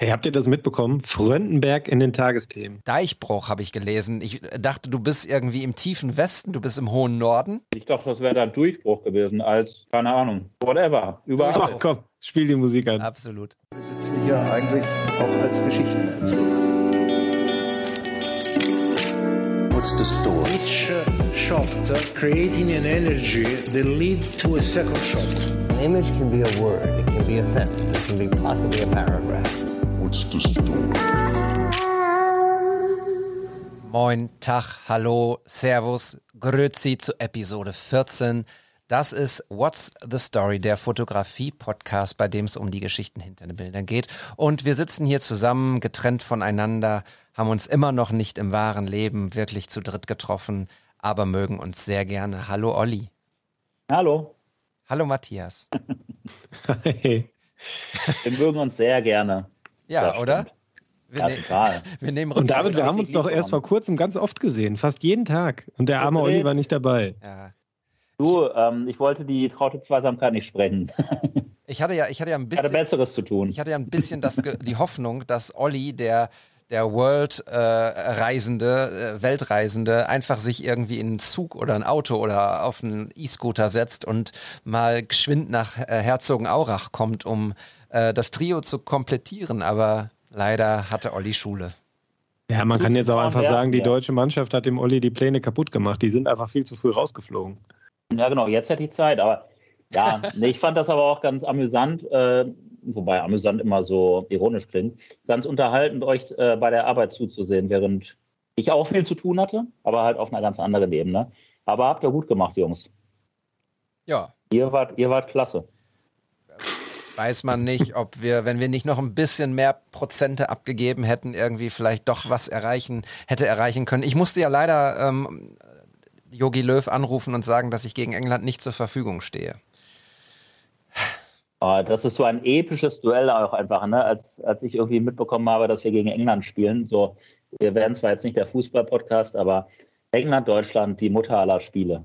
Hey, habt ihr das mitbekommen? Fröndenberg in den Tagesthemen. Deichbruch habe ich gelesen. Ich dachte, du bist irgendwie im tiefen Westen, du bist im hohen Norden. Ich dachte, das wäre dann Durchbruch gewesen als, keine Ahnung, whatever. Überall. Ach komm, spiel die Musik an. Absolut. Wir sitzen hier eigentlich auch als Geschichtenerzähler. What's the story? Each uh, shot uh, creating an energy that lead to a second shot. An image can be a word, it can be a sentence, it can be possibly a paragraph. What's the story? Moin, Tag, hallo, Servus, Grüezi zu Episode 14. Das ist What's the Story, der Fotografie-Podcast, bei dem es um die Geschichten hinter den Bildern geht. Und wir sitzen hier zusammen, getrennt voneinander, haben uns immer noch nicht im wahren Leben wirklich zu dritt getroffen, aber mögen uns sehr gerne. Hallo Olli. Hallo. Hallo Matthias. Hey. Wir mögen uns sehr gerne. Ja, Das oder? Wir, Ja, ne- total. wir nehmen Und David, wir haben uns doch erst vor kurzem ganz oft gesehen, fast jeden Tag. Und der arme Okay. Olli war nicht dabei. Ja. Du, ähm, ich wollte die traute Zweisamkeit nicht sprengen. Ich hatte ja, ich hatte ja ein Ich hatte bisschen, Besseres zu tun. ich hatte ja ein bisschen das, die Hoffnung, dass Olli, der der World-Reisende, äh, Weltreisende, einfach sich irgendwie in einen Zug oder ein Auto oder auf einen E-Scooter setzt und mal geschwind nach äh, Herzogenaurach kommt, um äh, das Trio zu komplettieren. Aber leider hatte Olli Schule. Ja, man kann jetzt auch einfach sagen, die deutsche Mannschaft hat dem Olli die Pläne kaputt gemacht. Die sind einfach viel zu früh rausgeflogen. Ja, genau, jetzt hätte ich Zeit, aber ja, nee, ich fand das aber auch ganz amüsant, äh, wobei amüsant immer so ironisch klingt, ganz unterhaltend, euch äh, bei der Arbeit zuzusehen, während ich auch viel zu tun hatte, aber halt auf einer ganz anderen Ebene. Aber habt ihr gut gemacht, Jungs. Ja, Ihr wart, ihr wart klasse. Weiß man nicht, ob wir, wenn wir nicht noch ein bisschen mehr Prozente abgegeben hätten, irgendwie vielleicht doch was erreichen, hätte erreichen können. Ich musste ja leider ähm, Jogi Löw anrufen und sagen, dass ich gegen England nicht zur Verfügung stehe. Aber das ist so ein episches Duell auch einfach, ne? als, als ich irgendwie mitbekommen habe, dass wir gegen England spielen. So, wir werden zwar jetzt nicht der Fußball-Podcast, aber England, Deutschland, die Mutter aller Spiele.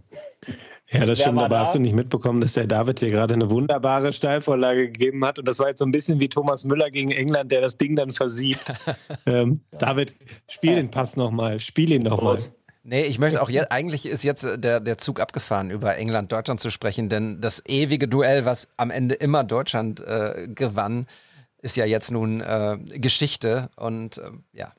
Ja, das Wer stimmt, aber da? hast du nicht mitbekommen, dass der David hier gerade eine wunderbare Steilvorlage gegeben hat? Und das war jetzt so ein bisschen wie Thomas Müller gegen England, der das Ding dann versiebt. ähm, David, spiel den Pass nochmal, spiel ihn nochmal. Nee, ich möchte auch jetzt, eigentlich ist jetzt äh, der, der Zug abgefahren, über England, Deutschland zu sprechen, denn das ewige Duell, was am Ende immer Deutschland äh, gewann, ist ja jetzt nun äh, Geschichte und äh, ja,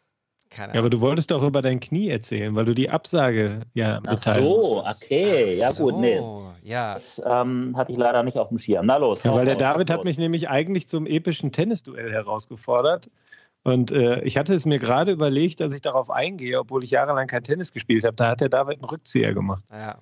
keine Ja, aber Ahnung. du wolltest doch über dein Knie erzählen, weil du die Absage ja Ach mitteilen so, musstest. okay, ja gut, nee. So, ja. Das ähm, hatte ich leider nicht auf dem Schirm. Na los. Ja, weil der raus, David was hat los? mich nämlich eigentlich zum epischen Tennisduell herausgefordert. Und äh, ich hatte es mir gerade überlegt, dass ich darauf eingehe, obwohl ich jahrelang kein Tennis gespielt habe. Da hat der David einen Rückzieher gemacht. Ja,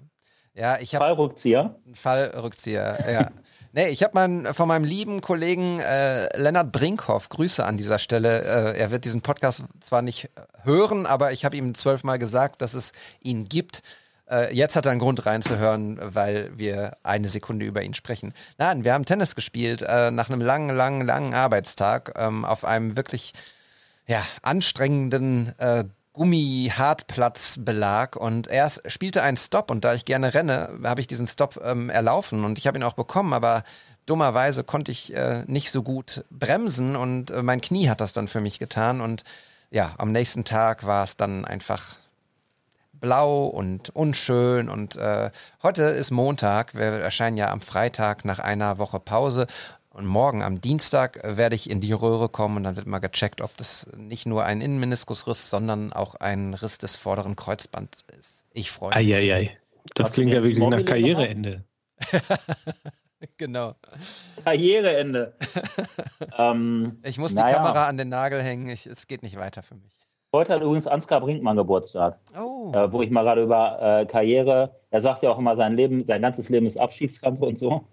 ja ich habe Fallrückzieher. Fallrückzieher. Ja. nee, ich habe mein, von meinem lieben Kollegen äh, Lennart Brinkhoff, Grüße an dieser Stelle. Äh, er wird diesen Podcast zwar nicht hören, aber ich habe ihm zwölfmal gesagt, dass es ihn gibt. Äh, jetzt hat er einen Grund reinzuhören, weil wir eine Sekunde über ihn sprechen. Nein, wir haben Tennis gespielt äh, nach einem langen, langen, langen Arbeitstag ähm, auf einem wirklich ja, anstrengenden äh, Gummi-Hartplatzbelag und er spielte einen Stop und da ich gerne renne, habe ich diesen Stop ähm, erlaufen und ich habe ihn auch bekommen, aber dummerweise konnte ich äh, nicht so gut bremsen und äh, mein Knie hat das dann für mich getan und ja, am nächsten Tag war es dann einfach blau und unschön und äh, heute ist Montag, wir erscheinen ja am Freitag nach einer Woche Pause und morgen am Dienstag äh, werde ich in die Röhre kommen und dann wird mal gecheckt, ob das nicht nur ein Innenmeniskusriss, sondern auch ein Riss des vorderen Kreuzbands ist. Ich freue mich. Eieiei. Das Hast klingt ja wirklich nach Karriereende. Genau. Karriereende. ähm, Ich muss die naja. Kamera an den Nagel hängen. Ich, es geht nicht weiter für mich. Heute hat übrigens Ansgar Brinkmann Geburtstag, Oh. äh, wo ich mal gerade über äh, Karriere, er sagt ja auch immer, sein Leben, sein ganzes Leben ist Abschiedskampf und so.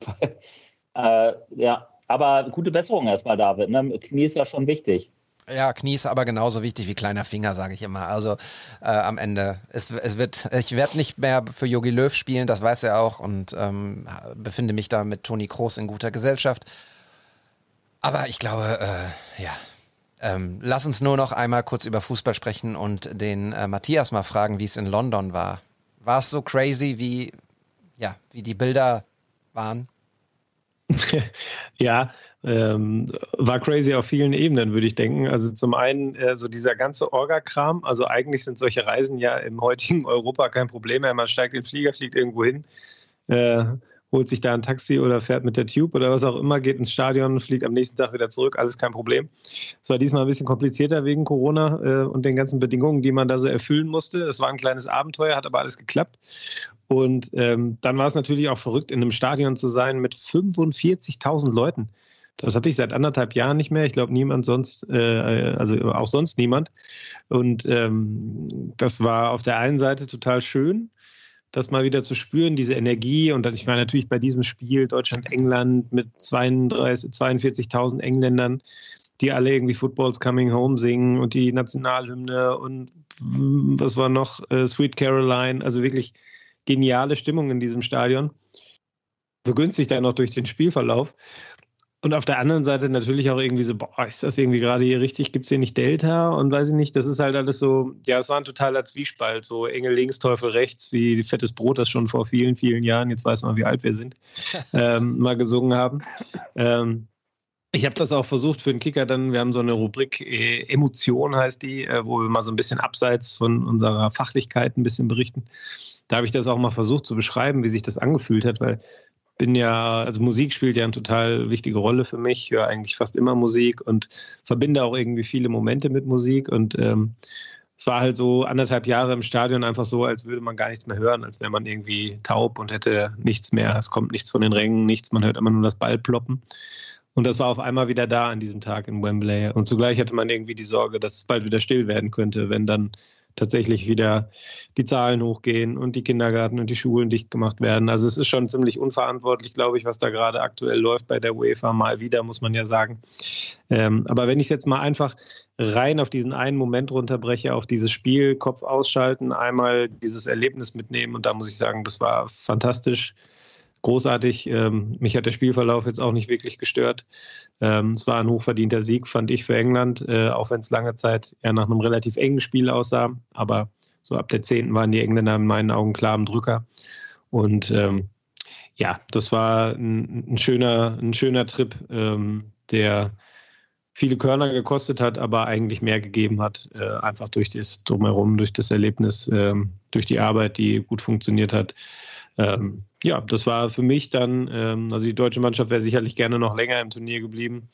äh, ja, aber gute Besserung erstmal, David. Ne? Knie ist ja schon wichtig. Ja, Knie ist aber genauso wichtig wie kleiner Finger, sage ich immer. Also äh, am Ende, es, es wird, ich werde nicht mehr für Jogi Löw spielen, das weiß er auch und ähm, befinde mich da mit Toni Kroos in guter Gesellschaft. Aber ich glaube, äh, ja, ähm, lass uns nur noch einmal kurz über Fußball sprechen und den äh, Matthias mal fragen, wie es in London war. War es so crazy, wie, ja, wie die Bilder waren? Ja, ähm, war crazy auf vielen Ebenen, würde ich denken. Also zum einen äh, so dieser ganze Orga-Kram. Also eigentlich sind solche Reisen ja im heutigen Europa kein Problem mehr. Man steigt in den Flieger, fliegt irgendwo hin, äh, holt sich da ein Taxi oder fährt mit der Tube oder was auch immer, geht ins Stadion, fliegt am nächsten Tag wieder zurück, alles kein Problem. Es war diesmal ein bisschen komplizierter wegen Corona äh, und den ganzen Bedingungen, die man da so erfüllen musste. Es war ein kleines Abenteuer, hat aber alles geklappt. Und ähm, dann war es natürlich auch verrückt, in einem Stadion zu sein mit 45.000 Leuten. Das hatte ich seit anderthalb Jahren nicht mehr. Ich glaube, niemand sonst, äh, also auch sonst niemand. Und ähm, das war auf der einen Seite total schön das mal wieder zu spüren, diese Energie. Und dann, ich meine, natürlich bei diesem Spiel Deutschland-England mit 32, 42.000 Engländern, die alle irgendwie Footballs Coming Home singen und die Nationalhymne und was war noch? Äh, Sweet Caroline. Also wirklich geniale Stimmung in diesem Stadion. Begünstigt dann noch durch den Spielverlauf. Und auf der anderen Seite natürlich auch irgendwie so, boah, ist das irgendwie gerade hier richtig? Gibt es hier nicht Delta? Und weiß ich nicht, das ist halt alles so, ja, es war ein totaler Zwiespalt, so Engel links, Teufel rechts, wie fettes Brot das schon vor vielen, vielen Jahren, jetzt weiß man, wie alt wir sind, ähm, mal gesungen haben. Ähm, ich habe das auch versucht für den Kicker dann, wir haben so eine Rubrik, äh, Emotion heißt die, äh, wo wir mal so ein bisschen abseits von unserer Fachlichkeit ein bisschen berichten. Da habe ich das auch mal versucht zu beschreiben, wie sich das angefühlt hat, weil bin ja, also Musik spielt ja eine total wichtige Rolle für mich. Ich höre eigentlich fast immer Musik und verbinde auch irgendwie viele Momente mit Musik. Und ähm, es war halt so anderthalb Jahre im Stadion einfach so, als würde man gar nichts mehr hören, als wäre man irgendwie taub und hätte nichts mehr. Es kommt nichts von den Rängen, nichts, man hört immer nur das Ball ploppen. Und das war auf einmal wieder da an diesem Tag in Wembley. Und zugleich hatte man irgendwie die Sorge, dass es bald wieder still werden könnte, wenn dann tatsächlich wieder die Zahlen hochgehen und die Kindergarten und die Schulen dicht gemacht werden. Also es ist schon ziemlich unverantwortlich, glaube ich, was da gerade aktuell läuft bei der UEFA. Mal wieder, muss man ja sagen. Ähm, aber wenn ich es jetzt mal einfach rein auf diesen einen Moment runterbreche, auf dieses Spiel, Kopf ausschalten, einmal dieses Erlebnis mitnehmen und da muss ich sagen, das war fantastisch großartig. Ähm, mich hat der Spielverlauf jetzt auch nicht wirklich gestört. Ähm, es war ein hochverdienter Sieg, fand ich, für England, äh, auch wenn es lange Zeit eher nach einem relativ engen Spiel aussah. Aber so ab der 10. waren die Engländer in meinen Augen klar im Drücker. Und ähm, ja, das war ein, ein, schöner, ein schöner Trip, ähm, der viele Körner gekostet hat, aber eigentlich mehr gegeben hat, äh, einfach durch das Drumherum, durch das Erlebnis, äh, durch die Arbeit, die gut funktioniert hat. Ähm, ja, das war für mich dann, ähm, also die deutsche Mannschaft wäre sicherlich gerne noch länger im Turnier geblieben.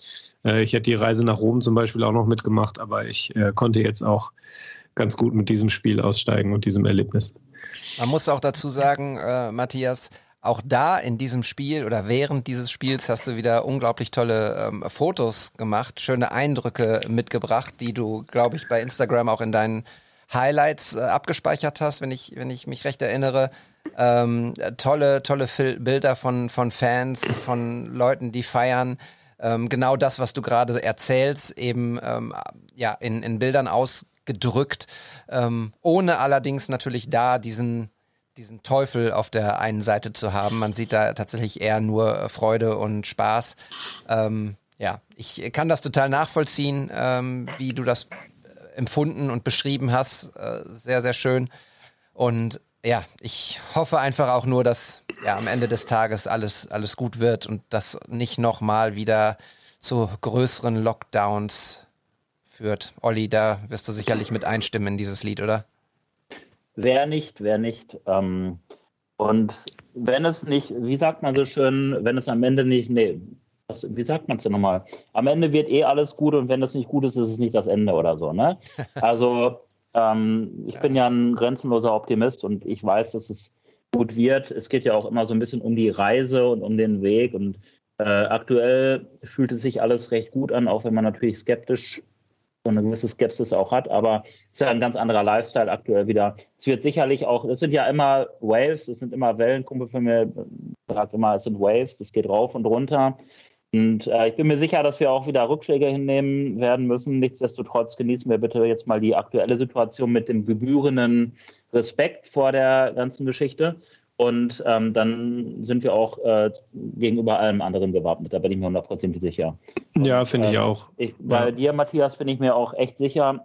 Äh, ich hätte die Reise nach Rom zum Beispiel auch noch mitgemacht, aber ich äh, konnte jetzt auch ganz gut mit diesem Spiel aussteigen und diesem Erlebnis. Man muss auch dazu sagen, äh, Matthias, auch da in diesem Spiel oder während dieses Spiels hast du wieder unglaublich tolle ähm, Fotos gemacht, schöne Eindrücke mitgebracht, die du, glaube ich, bei Instagram auch in deinen Highlights äh, abgespeichert hast, wenn ich, wenn ich mich recht erinnere. Ähm, tolle, tolle Bilder von, von Fans, von Leuten, die feiern. Ähm, genau das, was du gerade erzählst, eben ähm, ja, in, in Bildern ausgedrückt, ähm, ohne allerdings natürlich da diesen, diesen Teufel auf der einen Seite zu haben. Man sieht da tatsächlich eher nur Freude und Spaß. Ähm, ja, ich kann das total nachvollziehen, ähm, wie du das empfunden und beschrieben hast. Äh, sehr, sehr schön. Und ja, ich hoffe einfach auch nur, dass ja am Ende des Tages alles, alles gut wird und das nicht nochmal wieder zu größeren Lockdowns führt. Olli, da wirst du sicherlich mit einstimmen in dieses Lied, oder? Wer nicht, wer nicht. Ähm, und wenn es nicht, wie sagt man so schön, wenn es am Ende nicht, nee, was, wie sagt man es denn nochmal? Am Ende wird eh alles gut und wenn es nicht gut ist, ist es nicht das Ende oder so, ne? Also ähm, ich bin ja ein grenzenloser Optimist und ich weiß, dass es gut wird. Es geht ja auch immer so ein bisschen um die Reise und um den Weg. Und äh, aktuell fühlt es sich alles recht gut an, auch wenn man natürlich skeptisch so eine gewisse Skepsis auch hat. Aber es ist ja ein ganz anderer Lifestyle aktuell wieder. Es wird sicherlich auch, es sind ja immer Waves, es sind immer Wellen. Kumpel von mir sagt immer, es sind Waves, es geht rauf und runter. Und äh, ich bin mir sicher, dass wir auch wieder Rückschläge hinnehmen werden müssen. Nichtsdestotrotz genießen wir bitte jetzt mal die aktuelle Situation mit dem gebührenden Respekt vor der ganzen Geschichte. Und ähm, dann sind wir auch äh, gegenüber allem anderen gewappnet. Da bin ich mir hundertprozentig sicher. Und, ja, finde ich ähm, auch. Ich, bei ja. dir, Matthias, bin ich mir auch echt sicher,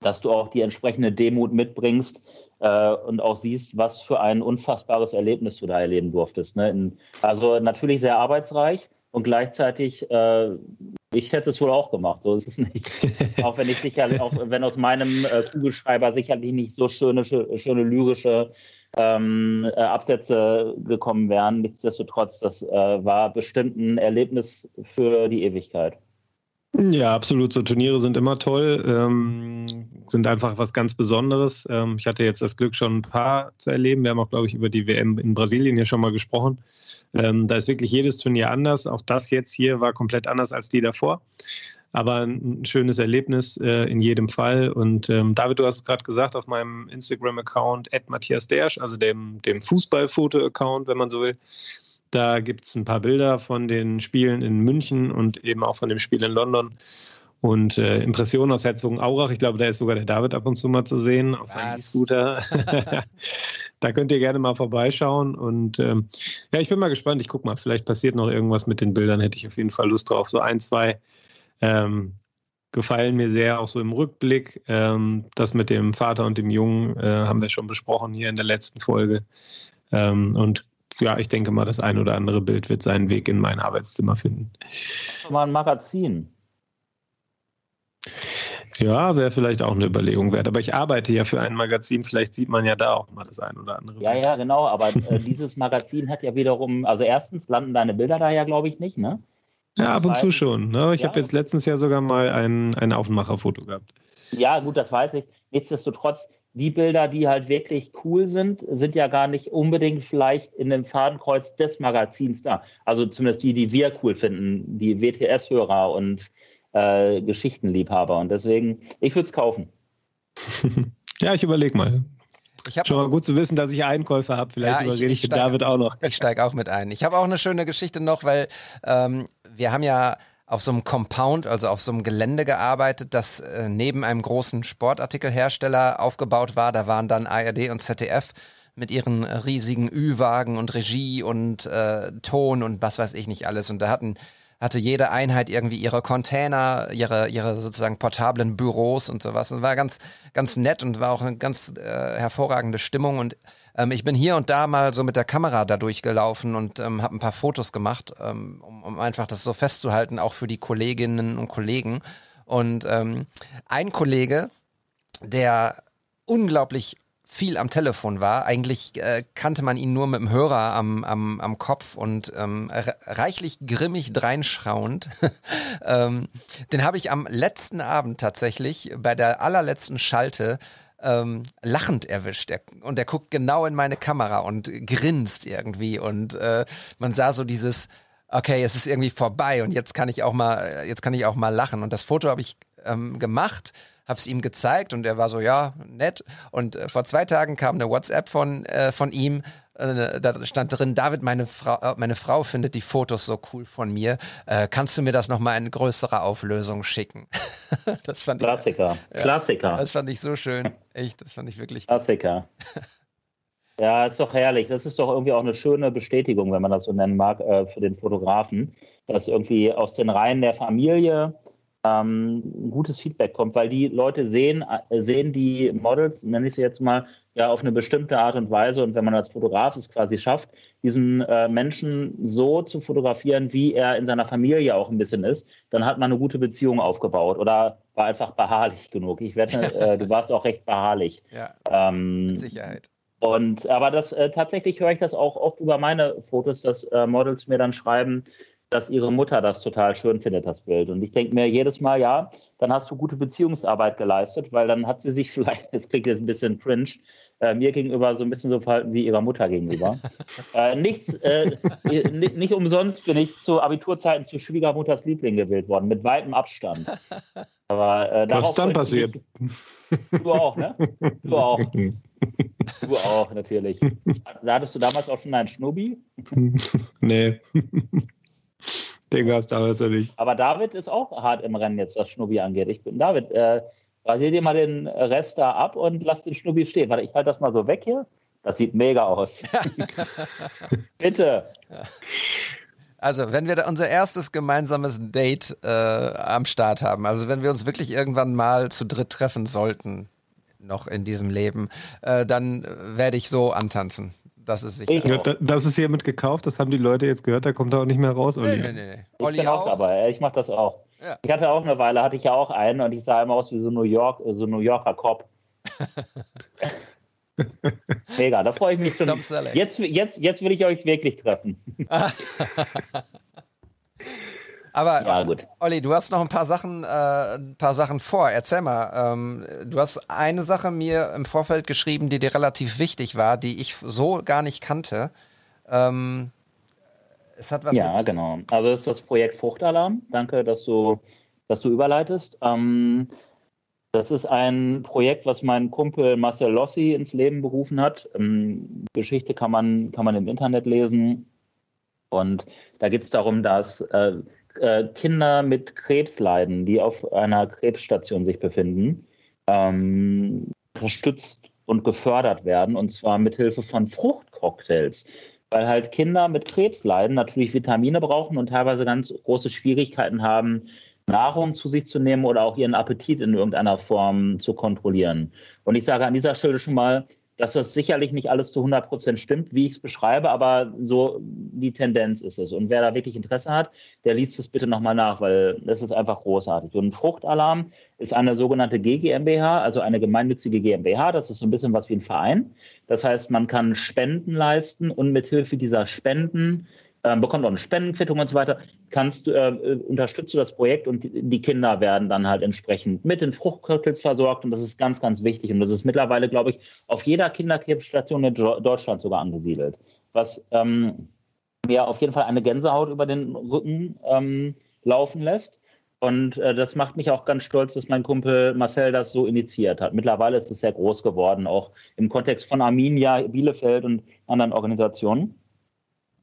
dass du auch die entsprechende Demut mitbringst äh, und auch siehst, was für ein unfassbares Erlebnis du da erleben durftest. Ne? In, also natürlich sehr arbeitsreich, Und gleichzeitig, äh, ich hätte es wohl auch gemacht, so ist es nicht. auch wenn ich sicherlich, auch wenn aus meinem äh, Kugelschreiber sicherlich nicht so schöne, schöne lyrische ähm, äh, Absätze gekommen wären. Nichtsdestotrotz, das äh, war bestimmt ein Erlebnis für die Ewigkeit. Ja, absolut. So Turniere sind immer toll, ähm, sind einfach was ganz Besonderes. Ähm, ich hatte jetzt das Glück, schon ein paar zu erleben. Wir haben auch, glaube ich, über die WM in Brasilien ja schon mal gesprochen. Ähm, da ist wirklich jedes Turnier anders. Auch das jetzt hier war komplett anders als die davor. Aber ein schönes Erlebnis äh, in jedem Fall. Und ähm, David, du hast es gerade gesagt, auf meinem Instagram-Account, Matthias Dersch, also dem, dem Fußballfoto-Account, wenn man so will, da gibt es ein paar Bilder von den Spielen in München und eben auch von dem Spiel in London. Und äh, Impressionen aus Herzogenaurach, ich glaube, da ist sogar der David ab und zu mal zu sehen auf seinem E-Scooter. da könnt ihr gerne mal vorbeischauen. Und ähm, ja, ich bin mal gespannt. Ich gucke mal, vielleicht passiert noch irgendwas mit den Bildern. Hätte ich auf jeden Fall Lust drauf. So ein, zwei ähm, gefallen mir sehr, auch so im Rückblick. Ähm, das mit dem Vater und dem Jungen äh, haben wir schon besprochen hier in der letzten Folge. Ähm, und ja, ich denke mal, das ein oder andere Bild wird seinen Weg in mein Arbeitszimmer finden. Mal ein Magazin. Ja, wäre vielleicht auch eine Überlegung wert. Aber ich arbeite ja für ein Magazin. Vielleicht sieht man ja da auch mal das ein oder andere. Ja, ja, genau. Aber äh, dieses Magazin hat ja wiederum, also erstens landen deine Bilder da ja, glaube ich, nicht, ne? Ja, ab und zu schon. Ne? Ich ja. habe jetzt letztens ja sogar mal ein, ein Aufmacherfoto gehabt. Ja, gut, das weiß ich. Nichtsdestotrotz, die Bilder, die halt wirklich cool sind, sind ja gar nicht unbedingt vielleicht in dem Fadenkreuz des Magazins da. Also zumindest die, die wir cool finden, die WTS-Hörer und äh, Geschichtenliebhaber. Und deswegen, ich würde es kaufen. ja, ich überlege mal. Ich Schon mal gut zu wissen, dass ich Einkäufe habe. Vielleicht ja, überrede ich, ich, ich David auch noch. Ich steige auch mit ein. Ich habe auch eine schöne Geschichte noch, weil ähm, wir haben ja auf so einem Compound, also auf so einem Gelände gearbeitet, das äh, neben einem großen Sportartikelhersteller aufgebaut war. Da waren dann ARD und ZDF mit ihren riesigen Ü-Wagen und Regie und äh, Ton und was weiß ich nicht alles. Und da hatten hatte jede Einheit irgendwie ihre Container, ihre, ihre sozusagen portablen Büros und sowas. Und war ganz, ganz nett und war auch eine ganz äh, hervorragende Stimmung. Und ähm, ich bin hier und da mal so mit der Kamera da durchgelaufen und ähm, habe ein paar Fotos gemacht, ähm, um, um einfach das so festzuhalten, auch für die Kolleginnen und Kollegen. Und ähm, ein Kollege, der unglaublich viel am Telefon war. Eigentlich äh, kannte man ihn nur mit dem Hörer am, am, am Kopf und ähm, reichlich grimmig dreinschrauend. ähm, den habe ich am letzten Abend tatsächlich bei der allerletzten Schalte ähm, lachend erwischt. Er, und er guckt genau in meine Kamera und grinst irgendwie. Und äh, man sah so dieses, okay, es ist irgendwie vorbei und jetzt kann ich auch mal, jetzt kann ich auch mal lachen. Und das Foto habe ich ähm, gemacht habe es ihm gezeigt und er war so, ja, nett. Und äh, vor zwei Tagen kam eine WhatsApp von, äh, von ihm, äh, da stand drin, David, meine Frau, äh, meine Frau findet die Fotos so cool von mir. Äh, kannst du mir das nochmal in größerer Auflösung schicken? das fand Klassiker. Ich, ja, Klassiker. Das fand ich so schön. Echt, das fand ich wirklich. Klassiker. Ja, ist doch herrlich. Das ist doch irgendwie auch eine schöne Bestätigung, wenn man das so nennen mag, äh, für den Fotografen, dass irgendwie aus den Reihen der Familie ähm, ein gutes Feedback kommt, weil die Leute sehen, äh, sehen die Models, nenne ich sie jetzt mal, ja auf eine bestimmte Art und Weise. Und wenn man als Fotograf es quasi schafft, diesen äh, Menschen so zu fotografieren, wie er in seiner Familie auch ein bisschen ist, dann hat man eine gute Beziehung aufgebaut oder war einfach beharrlich genug. Ich wette, äh, du warst auch recht beharrlich. Ja, ähm, mit Sicherheit. Und aber das äh, tatsächlich höre ich das auch oft über meine Fotos, dass äh, Models mir dann schreiben, dass ihre Mutter das total schön findet, das Bild. Und ich denke mir jedes Mal, ja, dann hast du gute Beziehungsarbeit geleistet, weil dann hat sie sich vielleicht, das klingt jetzt ein bisschen cringe, äh, mir gegenüber so ein bisschen so verhalten wie ihrer Mutter gegenüber. äh, nichts, äh, nicht umsonst bin ich zu Abiturzeiten zu Schwiegermutters Liebling gewählt worden, mit weitem Abstand. Aber, äh, Was ist dann passiert? Du auch, ne? Du auch. Du auch, natürlich. Da hattest du damals auch schon einen Schnubi? Nee. Den gab es damals ja nicht. Aber David ist auch hart im Rennen jetzt, was Schnubbi angeht. Ich bin David. Äh, rasier dir mal den Rest da ab und lass den Schnubbi stehen. Warte, ich halte das mal so weg hier. Das sieht mega aus. Bitte. Also, wenn wir unser erstes gemeinsames Date äh, am Start haben, also wenn wir uns wirklich irgendwann mal zu dritt treffen sollten, noch in diesem Leben, äh, dann werde ich so antanzen Das ist sicher. Ich das ist hiermit gekauft, das haben die Leute jetzt gehört, da kommt er auch nicht mehr raus, Nee, Olli. nee, nee. Ich Olli bin auch auch. dabei. Ich mache das auch. Ja. Ich hatte auch eine Weile, hatte ich ja auch einen und ich sah immer aus wie so New York, äh, so New Yorker Cop. Mega, da freue ich mich schon. Jetzt, jetzt, jetzt will ich euch wirklich treffen. Aber Ja, gut. Olli, du hast noch ein paar Sachen, äh, ein paar Sachen vor. Erzähl mal. Ähm, du hast eine Sache mir im Vorfeld geschrieben, die dir relativ wichtig war, die ich so gar nicht kannte. Ähm, es hat was Ja, mit genau. Also das ist das Projekt Fruchtalarm. Danke, dass du, dass du überleitest. Ähm, das ist ein Projekt, was mein Kumpel Marcel Lossi ins Leben berufen hat. Ähm, Geschichte kann man, kann man im Internet lesen. Und da geht es darum, dass äh, äh, Kinder mit Krebs leiden, die auf einer Krebsstation sich befinden, ähm, unterstützt und gefördert werden, und zwar mit Hilfe von Fruchtcocktails weil halt Kinder mit Krebs leiden, natürlich Vitamine brauchen und teilweise ganz große Schwierigkeiten haben, Nahrung zu sich zu nehmen oder auch ihren Appetit in irgendeiner Form zu kontrollieren. Und ich sage an dieser Stelle schon mal, dass das sicherlich nicht alles zu 100 Prozent stimmt, wie ich es beschreibe, aber so die Tendenz ist es. Und wer da wirklich Interesse hat, der liest es bitte nochmal nach, weil das ist einfach großartig. Und Fruchtalarm ist eine sogenannte GGMBH, also eine gemeinnützige GmbH. Das ist so ein bisschen was wie ein Verein. Das heißt, man kann Spenden leisten und mithilfe dieser Spenden ähm, bekommt auch eine Spendenquittung und so weiter, kannst äh, äh, unterstützt du das Projekt und die, die Kinder werden dann halt entsprechend mit den Fruchtcocktails versorgt und das ist ganz, ganz wichtig und das ist mittlerweile, glaube ich, auf jeder Kinderkrebsstation in Deutschland sogar angesiedelt, was ähm, mir auf jeden Fall eine Gänsehaut über den Rücken ähm, laufen lässt. Und äh, das macht mich auch ganz stolz, dass mein Kumpel Marcel das so initiiert hat. Mittlerweile ist es sehr groß geworden, auch im Kontext von Arminia, Bielefeld und anderen Organisationen.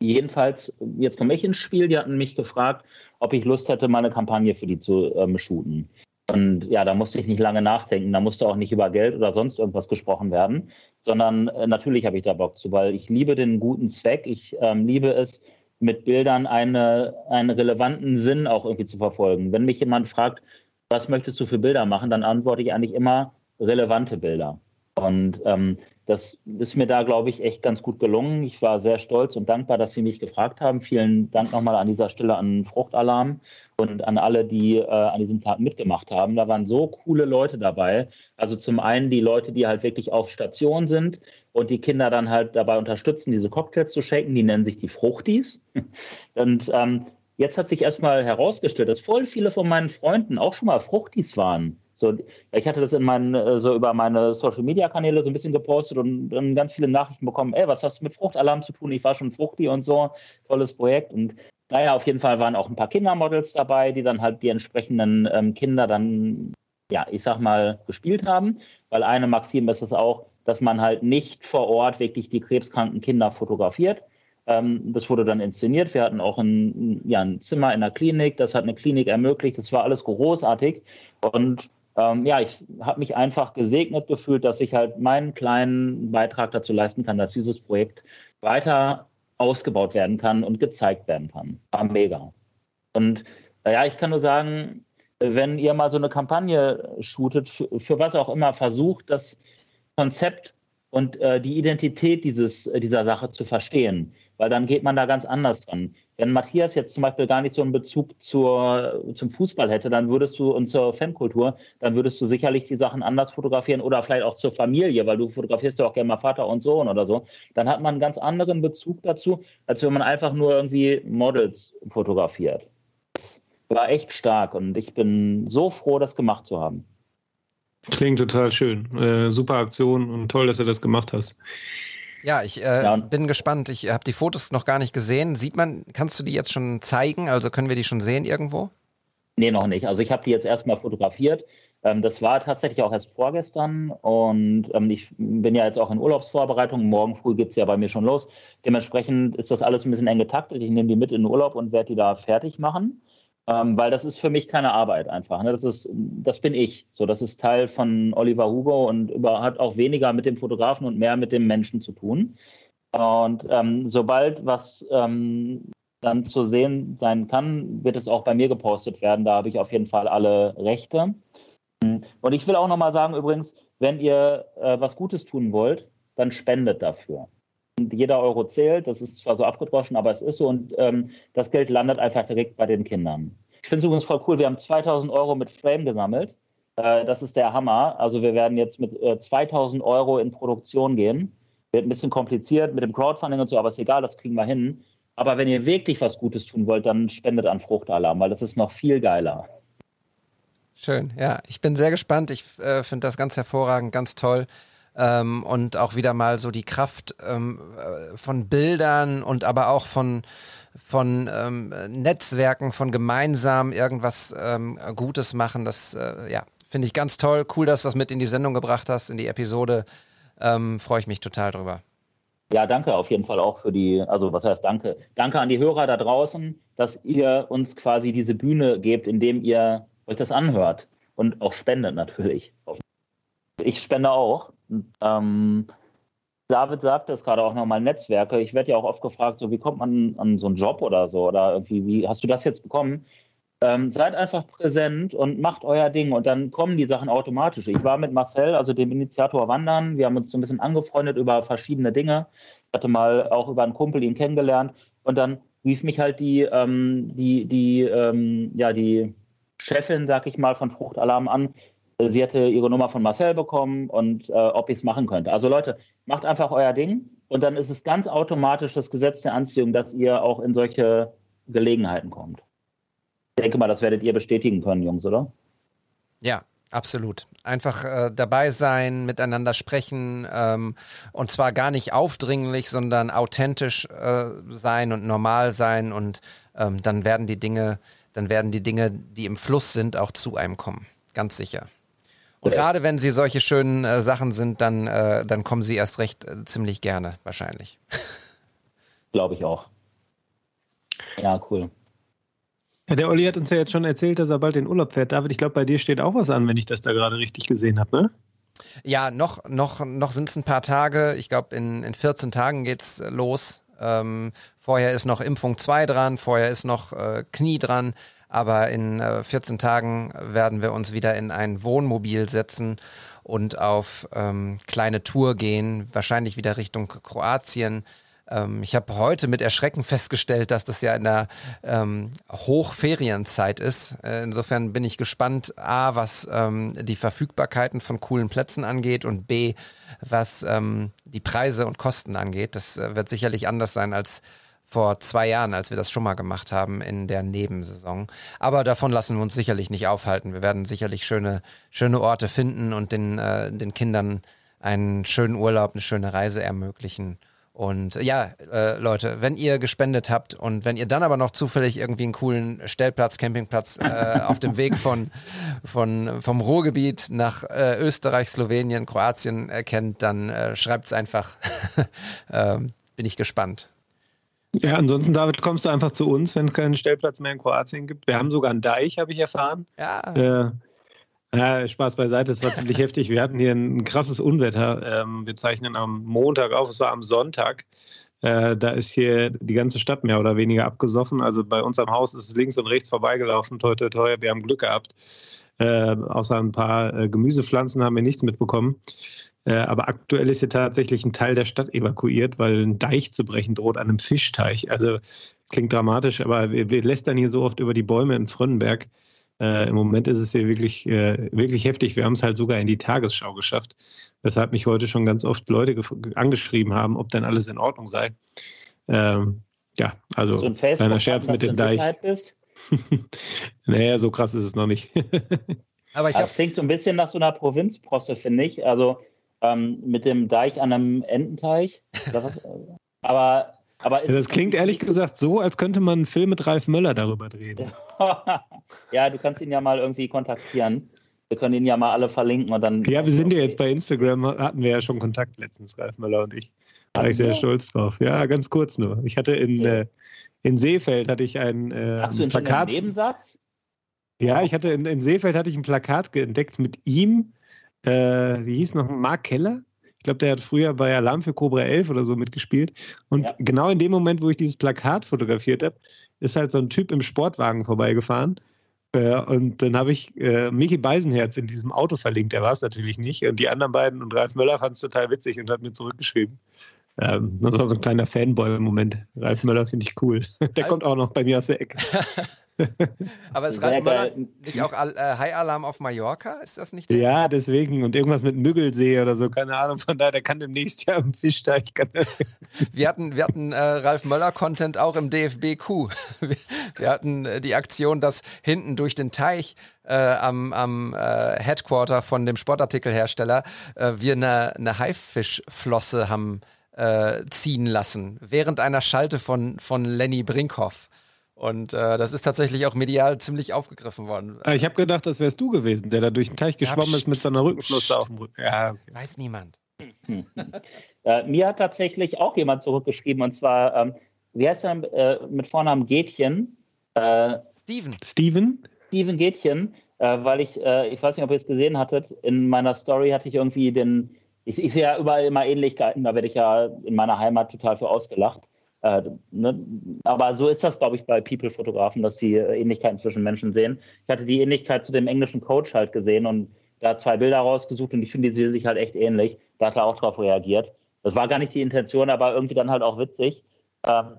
Jedenfalls, jetzt komme ich ins Spiel. Die hatten mich gefragt, ob ich Lust hätte, mal eine Kampagne für die zu ähm, shooten. Und ja, da musste ich nicht lange nachdenken. Da musste auch nicht über Geld oder sonst irgendwas gesprochen werden, sondern äh, natürlich habe ich da Bock zu, weil ich liebe den guten Zweck. Ich ähm, liebe es, mit Bildern eine, einen relevanten Sinn auch irgendwie zu verfolgen. Wenn mich jemand fragt, was möchtest du für Bilder machen, dann antworte ich eigentlich immer relevante Bilder. Und ähm, das ist mir da, glaube ich, echt ganz gut gelungen. Ich war sehr stolz und dankbar, dass Sie mich gefragt haben. Vielen Dank nochmal an dieser Stelle an Fruchtalarm und an alle, die äh, an diesem Tag mitgemacht haben. Da waren so coole Leute dabei. Also zum einen die Leute, die halt wirklich auf Station sind und die Kinder dann halt dabei unterstützen, diese Cocktails zu shaken. Die nennen sich die Fruchtis. Und ähm, jetzt hat sich erstmal herausgestellt, dass voll viele von meinen Freunden auch schon mal Fruchtis waren. So, ich hatte das in meinen, äh, so über meine Social Media Kanäle so ein bisschen gepostet und dann ganz viele Nachrichten bekommen, ey, was hast du mit Fruchtalarm zu tun? Ich war schon Fruchti und so, tolles Projekt. Und naja, auf jeden Fall waren auch ein paar Kindermodels dabei, die dann halt die entsprechenden ähm, Kinder dann, ja, ich sag mal, gespielt haben. Weil eine Maxim ist es auch, dass man halt nicht vor Ort wirklich die krebskranken Kinder fotografiert. Ähm, das wurde dann inszeniert. Wir hatten auch ein, ja, ein Zimmer in der Klinik. Das hat eine Klinik ermöglicht. Das war alles großartig. Und ähm, ja, ich habe mich einfach gesegnet gefühlt, dass ich halt meinen kleinen Beitrag dazu leisten kann, dass dieses Projekt weiter ausgebaut werden kann und gezeigt werden kann. War mega. Und äh, ja, ich kann nur sagen, wenn ihr mal so eine Kampagne shootet, für, für was auch immer, versucht das Konzept und äh, die Identität dieses, äh, dieser Sache zu verstehen, weil dann geht man da ganz anders dran. Wenn Matthias jetzt zum Beispiel gar nicht so einen Bezug zur, zum Fußball hätte, dann würdest du und zur Fankultur, dann würdest du sicherlich die Sachen anders fotografieren oder vielleicht auch zur Familie, weil du fotografierst ja auch gerne mal Vater und Sohn oder so. Dann hat man einen ganz anderen Bezug dazu, als wenn man einfach nur irgendwie Models fotografiert. Das war echt stark und ich bin so froh, das gemacht zu haben. Klingt total schön. Äh, super Aktion und toll, dass du das gemacht hast. Ja, ich äh, Ja. bin gespannt. Ich habe die Fotos noch gar nicht gesehen. Sieht man, kannst du die jetzt schon zeigen? Also können wir die schon sehen irgendwo? Nee, noch nicht. Also ich habe die jetzt erstmal fotografiert. Ähm, das war tatsächlich auch erst vorgestern und ähm, ich bin ja jetzt auch in Urlaubsvorbereitung. Morgen früh geht's ja bei mir schon los. Dementsprechend ist das alles ein bisschen eng getaktet. Ich nehme die mit in den Urlaub und werde die da fertig machen. Ähm, weil das ist für mich keine Arbeit einfach. Ne? Das, ist, das bin ich. So, das ist Teil von Oliver Hugo und über, hat auch weniger mit dem Fotografen und mehr mit dem Menschen zu tun. Und ähm, sobald was ähm, dann zu sehen sein kann, wird es auch bei mir gepostet werden. Da habe ich auf jeden Fall alle Rechte. Und ich will auch nochmal sagen, übrigens, wenn ihr äh, was Gutes tun wollt, dann spendet dafür. Jeder Euro zählt. Das ist zwar so abgedroschen, aber es ist so. Und ähm, das Geld landet einfach direkt bei den Kindern. Ich finde es übrigens voll cool. Wir haben 2000 Euro mit Frame gesammelt. Äh, das ist der Hammer. Also wir werden jetzt mit äh, 2000 Euro in Produktion gehen. Wird ein bisschen kompliziert mit dem Crowdfunding und so, aber ist egal, das kriegen wir hin. Aber wenn ihr wirklich was Gutes tun wollt, dann spendet an Fruchtalarm, weil das ist noch viel geiler. Schön, ja. Ich bin sehr gespannt. Ich äh, finde das ganz hervorragend, ganz toll. Ähm, und auch wieder mal so die Kraft ähm, äh, von Bildern und aber auch von, von ähm, Netzwerken, von gemeinsam irgendwas ähm, Gutes machen. Das äh, ja, finde ich ganz toll. Cool, dass du das mit in die Sendung gebracht hast, in die Episode. Ähm, Freue ich mich total drüber. Ja, danke auf jeden Fall auch für die, also was heißt danke? Danke an die Hörer da draußen, dass ihr uns quasi diese Bühne gebt, indem ihr euch das anhört und auch spendet natürlich. Ich spende auch. Ähm, David sagt das gerade auch nochmal, Netzwerke. Ich werde ja auch oft gefragt, so wie kommt man an so einen Job oder so oder irgendwie, wie hast du das jetzt bekommen? Ähm, seid einfach präsent und macht euer Ding und dann kommen die Sachen automatisch. Ich war mit Marcel, also dem Initiator Wandern, wir haben uns so ein bisschen angefreundet über verschiedene Dinge. Ich hatte mal auch über einen Kumpel ihn kennengelernt und dann rief mich halt die, ähm, die, die, ähm, ja, die Chefin, sag ich mal, von Fruchtalarm an. Sie hatte ihre Nummer von Marcel bekommen und äh, ob ich es machen könnte. Also Leute, macht einfach euer Ding und dann ist es ganz automatisch das Gesetz der Anziehung, dass ihr auch in solche Gelegenheiten kommt. Ich denke mal, das werdet ihr bestätigen können, Jungs, oder? Ja, Absolut. Einfach äh, dabei sein, miteinander sprechen ähm, und zwar gar nicht aufdringlich, sondern authentisch äh, sein und normal sein und ähm, dann werden die Dinge, dann werden die Dinge, die im Fluss sind, auch zu einem kommen. Ganz sicher. Und gerade wenn sie solche schönen äh, Sachen sind, dann, äh, dann kommen sie erst recht äh, ziemlich gerne, wahrscheinlich. Glaube ich auch. Ja, cool. Ja, der Olli hat uns ja jetzt schon erzählt, dass er bald in Urlaub fährt. David, ich glaube, bei dir steht auch was an, wenn ich das da gerade richtig gesehen habe, ne? Ja, noch, noch, noch sind es ein paar Tage. Ich glaube, in, in 14 Tagen geht's los. Ähm, vorher ist noch Impfung 2 dran, vorher ist noch äh, Knie dran. Aber in äh, 14 Tagen werden wir uns wieder in ein Wohnmobil setzen und auf ähm, kleine Tour gehen, wahrscheinlich wieder Richtung Kroatien. Ähm, ich habe heute mit Erschrecken festgestellt, dass das ja in der ähm, Hochferienzeit ist. Äh, insofern bin ich gespannt, a, was ähm, die Verfügbarkeiten von coolen Plätzen angeht und b, was ähm, die Preise und Kosten angeht. Das äh, wird sicherlich anders sein als vor zwei Jahren, als wir das schon mal gemacht haben in der Nebensaison. Aber davon lassen wir uns sicherlich nicht aufhalten. Wir werden sicherlich schöne, schöne Orte finden und den, äh, den Kindern einen schönen Urlaub, eine schöne Reise ermöglichen. Und ja, äh, Leute, wenn ihr gespendet habt und wenn ihr dann aber noch zufällig irgendwie einen coolen Stellplatz, Campingplatz äh, auf dem Weg von, von, vom Ruhrgebiet nach äh, Österreich, Slowenien, Kroatien erkennt, dann äh, schreibt es einfach. ähm, bin ich gespannt. Ja, ansonsten, David, kommst du einfach zu uns, wenn es keinen Stellplatz mehr in Kroatien gibt. Wir haben sogar einen Deich, habe ich erfahren. Ja. Äh, ja, Spaß beiseite, es war ziemlich heftig. Wir hatten hier ein krasses Unwetter. Ähm, wir zeichnen am Montag auf, es war am Sonntag. Äh, da ist hier die ganze Stadt mehr oder weniger abgesoffen. Also bei uns am Haus ist es links und rechts vorbeigelaufen. Toi, toi, toi, wir haben Glück gehabt. Äh, außer ein paar äh, Gemüsepflanzen haben wir nichts mitbekommen. Äh, aber aktuell ist hier tatsächlich ein Teil der Stadt evakuiert, weil ein Deich zu brechen droht an einem Fischteich. Also klingt dramatisch, aber wir, wir lästern hier so oft über die Bäume in Frönnenberg. Äh, Im Moment ist es hier wirklich, äh, wirklich heftig. Wir haben es halt sogar in die Tagesschau geschafft, weshalb mich heute schon ganz oft Leute angeschrieben haben, ob denn alles in Ordnung sei. Ähm, ja, also so kleiner Scherz mit dem Deich. naja, so krass ist es noch nicht. Aber ich das klingt so ein bisschen nach so einer Provinzprosse, finde ich. Also ähm, mit dem Deich an einem Ententeich. Aber aber das klingt ehrlich gesagt so, als könnte man einen Film mit Ralf Möller darüber drehen. ja, du kannst ihn ja mal irgendwie kontaktieren. Wir können ihn ja mal alle verlinken und dann. Ja, wir sind ja jetzt bei Instagram, hatten wir ja schon Kontakt letztens, Ralf Möller und ich. Da war ich sehr stolz drauf. Ja, ganz kurz nur. Ich hatte in, okay. äh, in Seefeld hatte ich ein, äh, Hast du ein Plakat. Nebensatz? Ja, ich hatte in, in Seefeld hatte ich ein Plakat entdeckt mit ihm. Äh, wie hieß noch? Mark Keller? Ich glaube, der hat früher bei Alarm für Cobra 11 oder so mitgespielt. Und ja. genau in dem Moment, wo ich dieses Plakat fotografiert habe, ist halt so ein Typ im Sportwagen vorbeigefahren. Äh, und dann habe ich äh, Mickey Beisenherz in diesem Auto verlinkt. Der war es natürlich nicht. Und die anderen beiden und Ralf Möller fanden es total witzig und hat mir zurückgeschrieben. Ähm, das war so ein kleiner Fanboy-Moment. Ralf Möller finde ich cool. Der kommt auch noch bei mir aus der Ecke. Aber ist Ralf Möller nicht auch äh, High Alarm auf Mallorca? Ist das nicht der? Ja, deswegen. Und irgendwas mit Müggelsee oder so, keine Ahnung. Von daher, der kann demnächst ja im Fischteich. Wir hatten, wir hatten äh, Ralf Möller-Content auch im DFB-Q. Wir, wir hatten äh, die Aktion, dass hinten durch den Teich äh, am, am äh, Headquarter von dem Sportartikelhersteller äh, wir eine, eine Haifischflosse haben ziehen lassen, während einer Schalte von, von Lenny Brinkhoff. Und äh, das ist tatsächlich auch medial ziemlich aufgegriffen worden. Ah, ich habe gedacht, das wärst du gewesen, der da durch den Teich geschwommen pst, ist mit seiner Rückenflosse auf dem Rücken. Ja, okay. Weiß niemand. Äh, mir hat tatsächlich auch jemand zurückgeschrieben, und zwar, ähm, wie heißt er äh, mit Vornamen Gätchen? Äh, Steven, Steven? Steven Gätchen, äh, weil ich, äh, ich weiß nicht, ob ihr es gesehen hattet, in meiner Story hatte ich irgendwie den, ich, ich sehe ja überall immer Ähnlichkeiten, da werde ich ja in meiner Heimat total für ausgelacht. Äh, ne? Aber so ist das, glaube ich, bei People-Fotografen, dass sie äh, Ähnlichkeiten zwischen Menschen sehen. Ich hatte die Ähnlichkeit zu dem englischen Coach halt gesehen und da zwei Bilder rausgesucht und ich finde, die sehen sich halt echt ähnlich. Da hat er auch drauf reagiert. Das war gar nicht die Intention, aber irgendwie dann halt auch witzig. Ähm,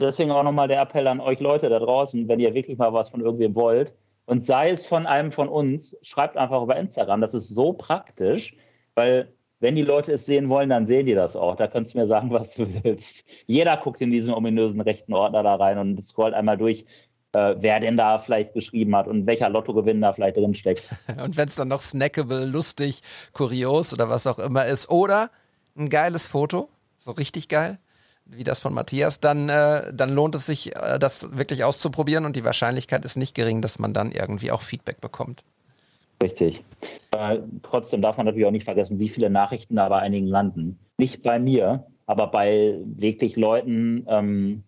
deswegen auch nochmal der Appell an euch Leute da draußen, wenn ihr wirklich mal was von irgendwem wollt und sei es von einem von uns, schreibt einfach über Instagram. Das ist so praktisch, weil wenn die Leute es sehen wollen, dann sehen die das auch. Da kannst du mir sagen, was du willst. Jeder guckt in diesen ominösen rechten Ordner da rein und scrollt einmal durch, äh, wer denn da vielleicht geschrieben hat und welcher Lottogewinn da vielleicht drin steckt. Und wenn es dann noch snackable, lustig, kurios oder was auch immer ist, oder ein geiles Foto, so richtig geil, wie das von Matthias, dann, äh, dann lohnt es sich, äh, das wirklich auszuprobieren und die Wahrscheinlichkeit ist nicht gering, dass man dann irgendwie auch Feedback bekommt. Richtig. Äh, trotzdem darf man natürlich auch nicht vergessen, wie viele Nachrichten da bei einigen landen. Nicht bei mir, aber bei wirklich Leuten, ähm,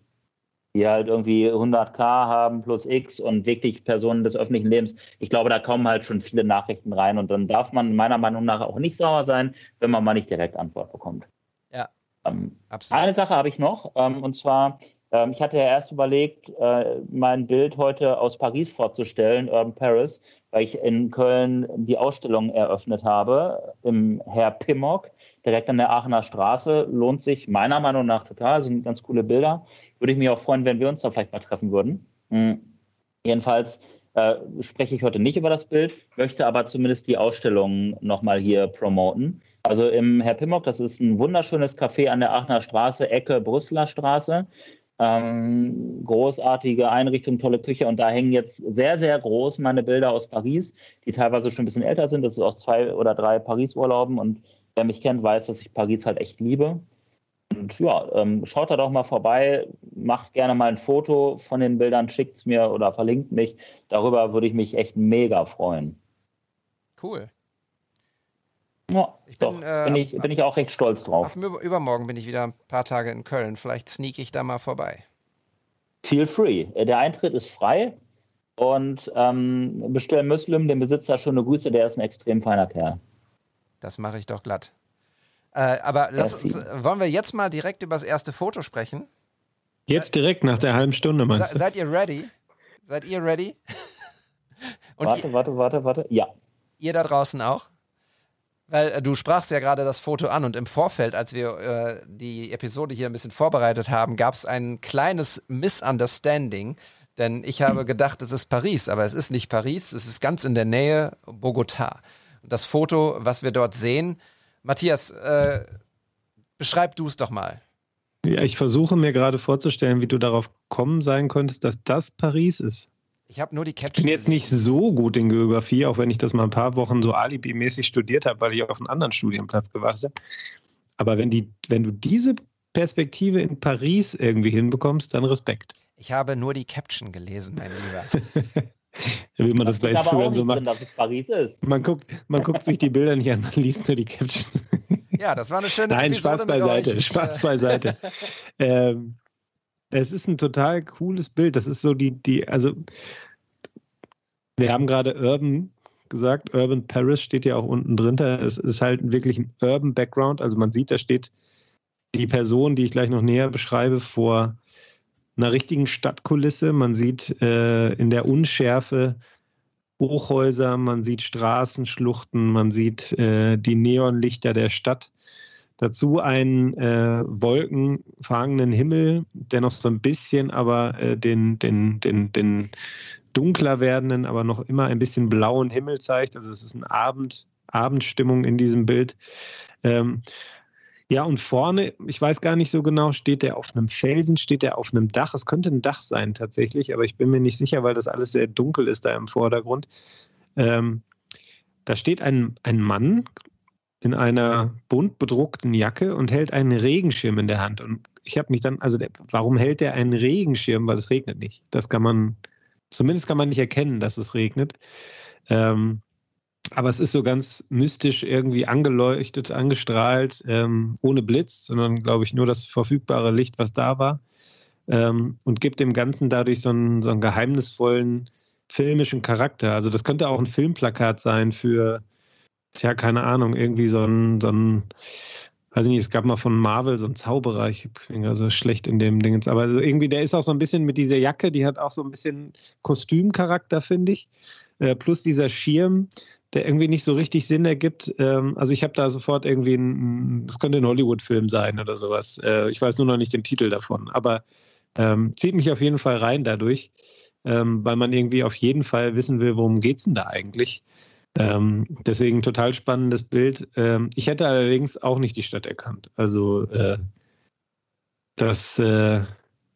die halt irgendwie 100k haben plus X und wirklich Personen des öffentlichen Lebens. Ich glaube, da kommen halt schon viele Nachrichten rein und dann darf man meiner Meinung nach auch nicht sauer sein, wenn man mal nicht direkt Antwort bekommt. Ja. Ähm, Absolut. eine Sache habe ich noch, ähm, und zwar, ähm, ich hatte ja erst überlegt, äh, mein Bild heute aus Paris vorzustellen, Urban Paris, weil ich in Köln die Ausstellung eröffnet habe im Herr Pimmock, direkt an der Aachener Straße. Lohnt sich meiner Meinung nach total, sind ganz coole Bilder. Würde ich mich auch freuen, wenn wir uns da vielleicht mal treffen würden. Mhm. Jedenfalls äh, spreche ich heute nicht über das Bild, möchte aber zumindest die Ausstellung nochmal hier promoten. Also im Herr Pimmock, das ist ein wunderschönes Café an der Aachener Straße, Ecke Brüsseler Straße. Ähm, großartige Einrichtung, tolle Küche und da hängen jetzt sehr, sehr groß meine Bilder aus Paris, die teilweise schon ein bisschen älter sind. Das ist auch zwei oder drei Paris-Urlauben und wer mich kennt, weiß, dass ich Paris halt echt liebe. Und ja, ähm, schaut da doch mal vorbei, macht gerne mal ein Foto von den Bildern, schickt es mir oder verlinkt mich. Darüber würde ich mich echt mega freuen. Cool. Ja, Ich doch, bin, äh, bin, ich, bin ich auch recht stolz drauf. Ab über- übermorgen bin ich wieder ein paar Tage in Köln. Vielleicht sneak ich da mal vorbei. Feel free. Äh, Der Eintritt ist frei und ähm, bestell Muslim, dem Besitzer, schöne Grüße, der ist ein extrem feiner Kerl. Das mache ich doch glatt. Äh, aber lass uns, wollen wir jetzt mal direkt über das erste Foto sprechen? Jetzt direkt nach der halben Stunde, Se, meinst du? seid ihr ready? Seid ihr ready? Und warte, ihr, warte, warte, warte. Ja. ihr da draußen auch? Weil äh, du sprachst ja gerade das Foto an und im Vorfeld, als wir äh, die Episode hier ein bisschen vorbereitet haben, gab es ein kleines Misunderstanding. Denn ich habe gedacht, es ist Paris, aber es ist nicht Paris, es ist ganz in der Nähe Bogotá. Und das Foto, was wir dort sehen, Matthias, äh, beschreib du es doch mal. Ja, ich versuche mir gerade vorzustellen, wie du darauf kommen sein könntest, dass das Paris ist. Ich habe nur die Ich Caption. bin jetzt nicht so gut in Geografie, auch wenn ich das mal ein paar Wochen so alibimäßig studiert habe, weil ich auf einen anderen Studienplatz gewartet habe. Aber wenn, die, wenn du diese Perspektive in Paris irgendwie hinbekommst, dann Respekt. Ich habe nur die Caption gelesen, mein Lieber. Wie man das, bei aber auch Instagram so nicht macht. drin, dass es Paris ist. Man guckt, man guckt sich die Bilder nicht an, man liest nur die Caption. Ja, das war eine schöne Nein, Episode Spaß mit beiseite, euch. Ich, Spaß beiseite. ähm, es ist ein total cooles Bild. Das ist so die, die, also wir haben gerade Urban gesagt, Urban Paris steht ja auch unten drunter. Es ist halt wirklich ein Urban Background. Also man sieht, da steht die Person, die ich gleich noch näher beschreibe, vor einer richtigen Stadtkulisse. Man sieht äh, in der Unschärfe Hochhäuser, man sieht Straßenschluchten, man sieht äh, die Neonlichter der Stadt. Dazu einen äh, wolkenverhangenen Himmel, der noch so ein bisschen aber äh, den, den, den, den dunkler werdenden, aber noch immer ein bisschen blauen Himmel zeigt. Also es ist eine Abend, Abendstimmung in diesem Bild. Ähm, ja, und vorne, ich weiß gar nicht so genau, steht der auf einem Felsen, steht der auf einem Dach? Es könnte ein Dach sein tatsächlich, aber ich bin mir nicht sicher, weil das alles sehr dunkel ist da im Vordergrund. Ähm, da steht ein, ein Mann in einer bunt bedruckten Jacke und hält einen Regenschirm in der Hand. Und ich habe mich dann, also der, warum hält er einen Regenschirm? Weil es regnet nicht. Das kann man, zumindest kann man nicht erkennen, dass es regnet. Ähm, aber es ist so ganz mystisch irgendwie angeleuchtet, angestrahlt, ähm, ohne Blitz, sondern glaube ich nur das verfügbare Licht, was da war. Ähm, und gibt dem Ganzen dadurch so einen, so einen geheimnisvollen filmischen Charakter. Also das könnte auch ein Filmplakat sein für, tja, keine Ahnung, irgendwie so ein, so ein weiß ich nicht, es gab mal von Marvel so einen Zauberer, ich bin also schlecht in dem Dingens, aber also irgendwie, der ist auch so ein bisschen mit dieser Jacke, die hat auch so ein bisschen Kostümcharakter, finde ich. Äh, plus dieser Schirm, der irgendwie nicht so richtig Sinn ergibt. Ähm, also ich habe da sofort irgendwie ein, das könnte ein Hollywood-Film sein oder sowas. Äh, ich weiß nur noch nicht den Titel davon, aber ähm, zieht mich auf jeden Fall rein dadurch, ähm, weil man irgendwie auf jeden Fall wissen will, worum geht es denn da eigentlich. Ähm, deswegen total spannendes Bild. Ähm, ich hätte allerdings auch nicht die Stadt erkannt. Also äh, das, äh,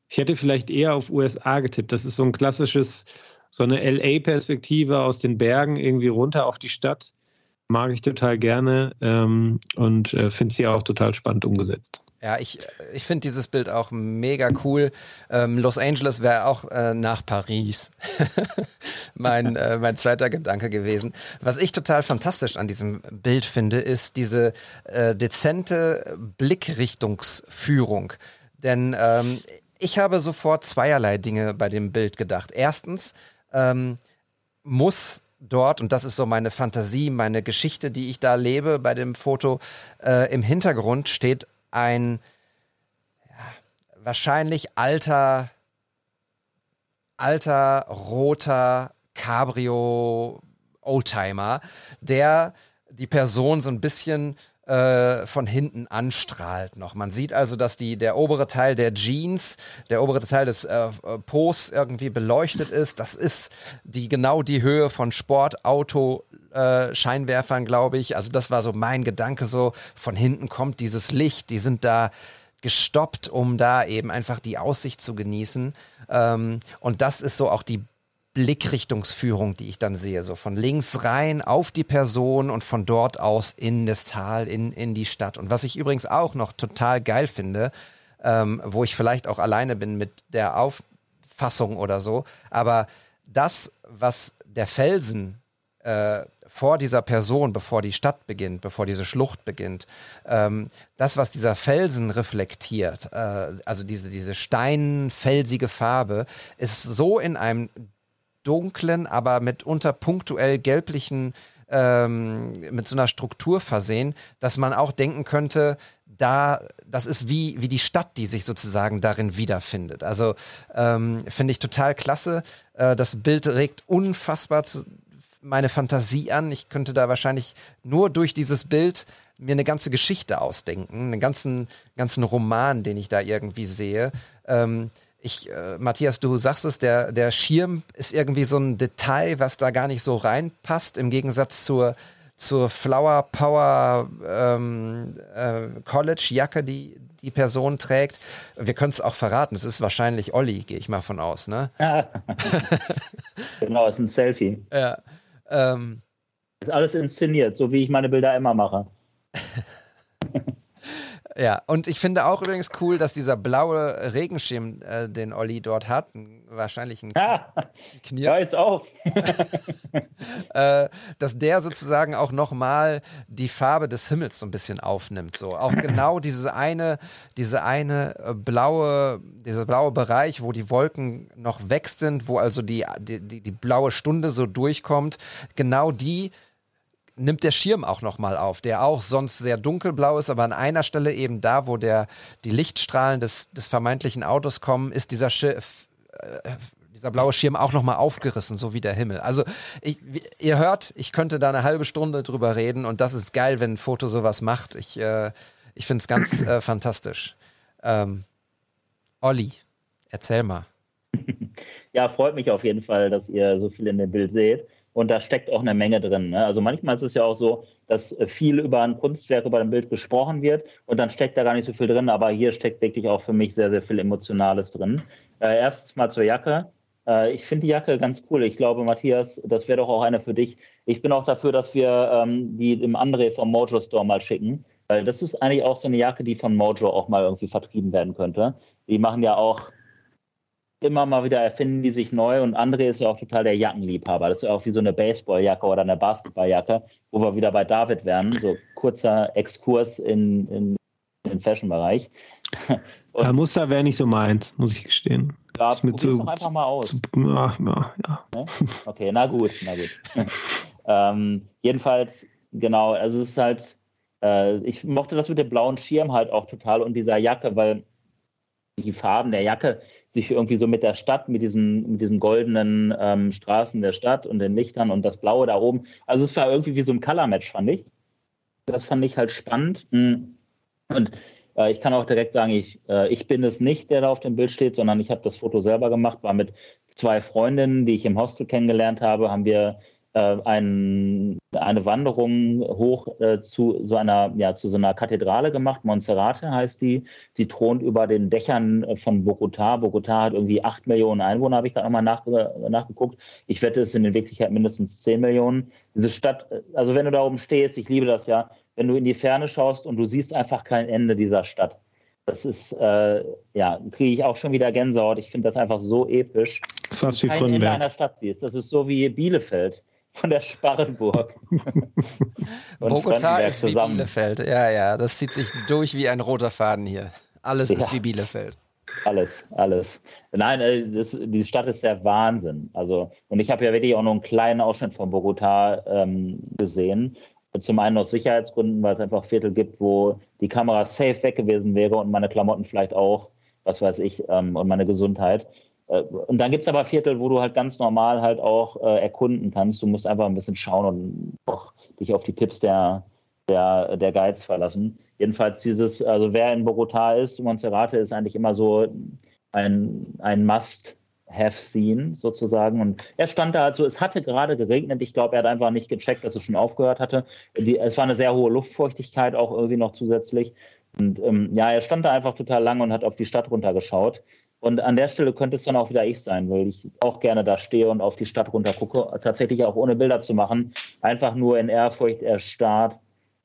ich hätte vielleicht eher auf USA getippt. Das ist so ein klassisches so eine LA-Perspektive aus den Bergen irgendwie runter auf die Stadt. Mag ich total gerne ähm, und äh, finde sie auch total spannend umgesetzt. Ja, ich, ich finde dieses Bild auch mega cool. Ähm, Los Angeles wäre auch äh, nach Paris mein, äh, mein zweiter Gedanke gewesen. Was ich total fantastisch an diesem Bild finde, ist diese äh, dezente Blickrichtungsführung. Denn ähm, ich habe sofort zweierlei Dinge bei dem Bild gedacht. Erstens, ähm, muss dort, und das ist so meine Fantasie, meine Geschichte, die ich da lebe bei dem Foto, äh, im Hintergrund steht ein ja, wahrscheinlich alter, alter, roter Cabrio Oldtimer, der die Person so ein bisschen äh, von hinten anstrahlt noch. Man sieht also, dass die, der obere Teil der Jeans, der obere Teil des äh, Po's irgendwie beleuchtet ist. Das ist die genau die Höhe von Sportauto äh, glaube ich. Also das war so mein Gedanke so, von hinten kommt dieses Licht, die sind da gestoppt, um da eben einfach die Aussicht zu genießen. Ähm, und das ist so auch die Blickrichtungsführung, die ich dann sehe. So von links rein auf die Person und von dort aus in das Tal, in, in die Stadt. Und was ich übrigens auch noch total geil finde, ähm, wo ich vielleicht auch alleine bin mit der Auffassung oder so, aber das, was der Felsen äh, vor dieser Person, bevor die Stadt beginnt, bevor diese Schlucht beginnt, ähm, das, was dieser Felsen reflektiert, äh, also diese, diese steinfelsige Farbe, ist so in einem dunklen, aber mitunter punktuell gelblichen, ähm, mit so einer Struktur versehen, dass man auch denken könnte, da, das ist wie, wie die Stadt, die sich sozusagen darin wiederfindet. Also ähm, finde ich total klasse. Äh, das Bild regt unfassbar zu, meine Fantasie an. Ich könnte da wahrscheinlich nur durch dieses Bild mir eine ganze Geschichte ausdenken, einen ganzen, ganzen Roman, den ich da irgendwie sehe. Ähm, ich, äh, Matthias, du sagst es, der, der Schirm ist irgendwie so ein Detail, was da gar nicht so reinpasst, im Gegensatz zur, zur Flower Power ähm, äh, College-Jacke, die die Person trägt. Wir können es auch verraten, es ist wahrscheinlich Olli, gehe ich mal von aus, ne? genau, es ist ein Selfie. Ja. Ähm, ist alles inszeniert, so wie ich meine Bilder immer mache. Ja, und ich finde auch übrigens cool, dass dieser blaue Regenschirm, äh, den Olli dort hat, wahrscheinlich ein ja, Knirps, ja, jetzt auf. äh, dass der sozusagen auch nochmal die Farbe des Himmels so ein bisschen aufnimmt. So auch genau diese eine, diese eine äh, blaue, dieser blaue Bereich, wo die Wolken noch weg sind, wo also die, die, die, die blaue Stunde so durchkommt, genau die nimmt der Schirm auch nochmal auf, der auch sonst sehr dunkelblau ist, aber an einer Stelle eben da, wo der, die Lichtstrahlen des, des vermeintlichen Autos kommen, ist dieser Schiff, äh, dieser blaue Schirm auch nochmal aufgerissen, so wie der Himmel. Also ich, ihr hört, ich könnte da eine halbe Stunde drüber reden und das ist geil, wenn ein Foto sowas macht. Ich, äh, Ich finde es ganz äh, fantastisch. Ähm, Olli, erzähl mal. Ja, freut mich auf jeden Fall, dass ihr so viel in dem Bild seht. Und da steckt auch eine Menge drin. Ne? Also manchmal ist es ja auch so, dass viel über ein Kunstwerk, über ein Bild gesprochen wird und dann steckt da gar nicht so viel drin. Aber hier steckt wirklich auch für mich sehr, sehr viel Emotionales drin. Äh, erstens mal zur Jacke. Äh, ich finde die Jacke ganz cool. Ich glaube, Matthias, das wäre doch auch eine für dich. Ich bin auch dafür, dass wir ähm, die dem André vom Mojo Store mal schicken. Weil das ist eigentlich auch so eine Jacke, die von Mojo auch mal irgendwie vertrieben werden könnte. Die machen ja auch immer mal wieder erfinden die sich neu und André ist ja auch total der Jackenliebhaber. Das ist ja auch wie so eine Baseballjacke oder eine Basketballjacke, wo wir wieder bei David wären. So kurzer Exkurs in, in, in den Fashion-Bereich. Ja, Muster wäre nicht so meins, muss ich gestehen. Ja, mir probier's zu, doch einfach mal aus. Zu, ja, ja. Ne? Okay, na gut, na gut. ähm, jedenfalls, genau, also es ist halt, äh, ich mochte das mit dem blauen Schirm halt auch total und dieser Jacke, weil die Farben der Jacke sich irgendwie so mit der Stadt, mit diesen, mit diesen goldenen ähm, Straßen der Stadt und den Lichtern und das Blaue da oben. Also es war irgendwie wie so ein Color-Match, fand ich. Das fand ich halt spannend. Mm. Und äh, ich kann auch direkt sagen, ich, äh, ich bin es nicht, der da auf dem Bild steht, sondern ich habe das Foto selber gemacht, war mit zwei Freundinnen, die ich im Hostel kennengelernt habe, haben wir ein, eine Wanderung hoch äh, zu so einer, ja, zu so einer Kathedrale gemacht. Monserrate heißt die. Die thront über den Dächern äh, von Bogotá. Bogotá hat irgendwie acht Millionen Einwohner, habe ich gerade nochmal nach, nachgeguckt. Ich wette, es sind in Wirklichkeit mindestens zehn Millionen. Diese Stadt, also wenn du da oben stehst, ich liebe das ja, wenn du in die Ferne schaust und du siehst einfach kein Ende dieser Stadt. Das ist, äh, ja, kriege ich auch schon wieder Gänsehaut. Ich finde das einfach so episch. Das ist fast wie kein Ende einer Stadt siehst. Das ist so wie Bielefeld von der Sparrenburg. Bogota ist wie zusammen. Bielefeld. Ja, ja, das zieht sich durch wie ein roter Faden hier. Alles ist Ja. wie Bielefeld. Alles, alles. Nein, äh, das, die Stadt ist der Wahnsinn. Also, und ich habe ja wirklich auch nur einen kleinen Ausschnitt von Bogota ähm, gesehen. Zum einen aus Sicherheitsgründen, weil es einfach Viertel gibt, wo die Kamera safe weg gewesen wäre und meine Klamotten vielleicht auch, was weiß ich, ähm, und meine Gesundheit. Äh, Und dann gibt es aber Viertel, wo du halt ganz normal halt auch äh, erkunden kannst. Du musst einfach ein bisschen schauen und auch dich auf die Tipps der, der, der Guides verlassen. Jedenfalls dieses, also wer in Bogotá ist, Monserrate ist eigentlich immer so ein, ein Must-Have-Scene sozusagen. Und er stand da, also es hatte gerade geregnet. Ich glaube, er hat einfach nicht gecheckt, dass es schon aufgehört hatte. Die, es war eine sehr hohe Luftfeuchtigkeit auch irgendwie noch zusätzlich. Und ähm, ja, er stand da einfach total lang und hat auf die Stadt runtergeschaut. Und an der Stelle könnte es dann auch wieder ich sein, weil ich auch gerne da stehe und auf die Stadt runter gucke. Tatsächlich auch ohne Bilder zu machen. Einfach nur in Ehrfurcht erstarrt.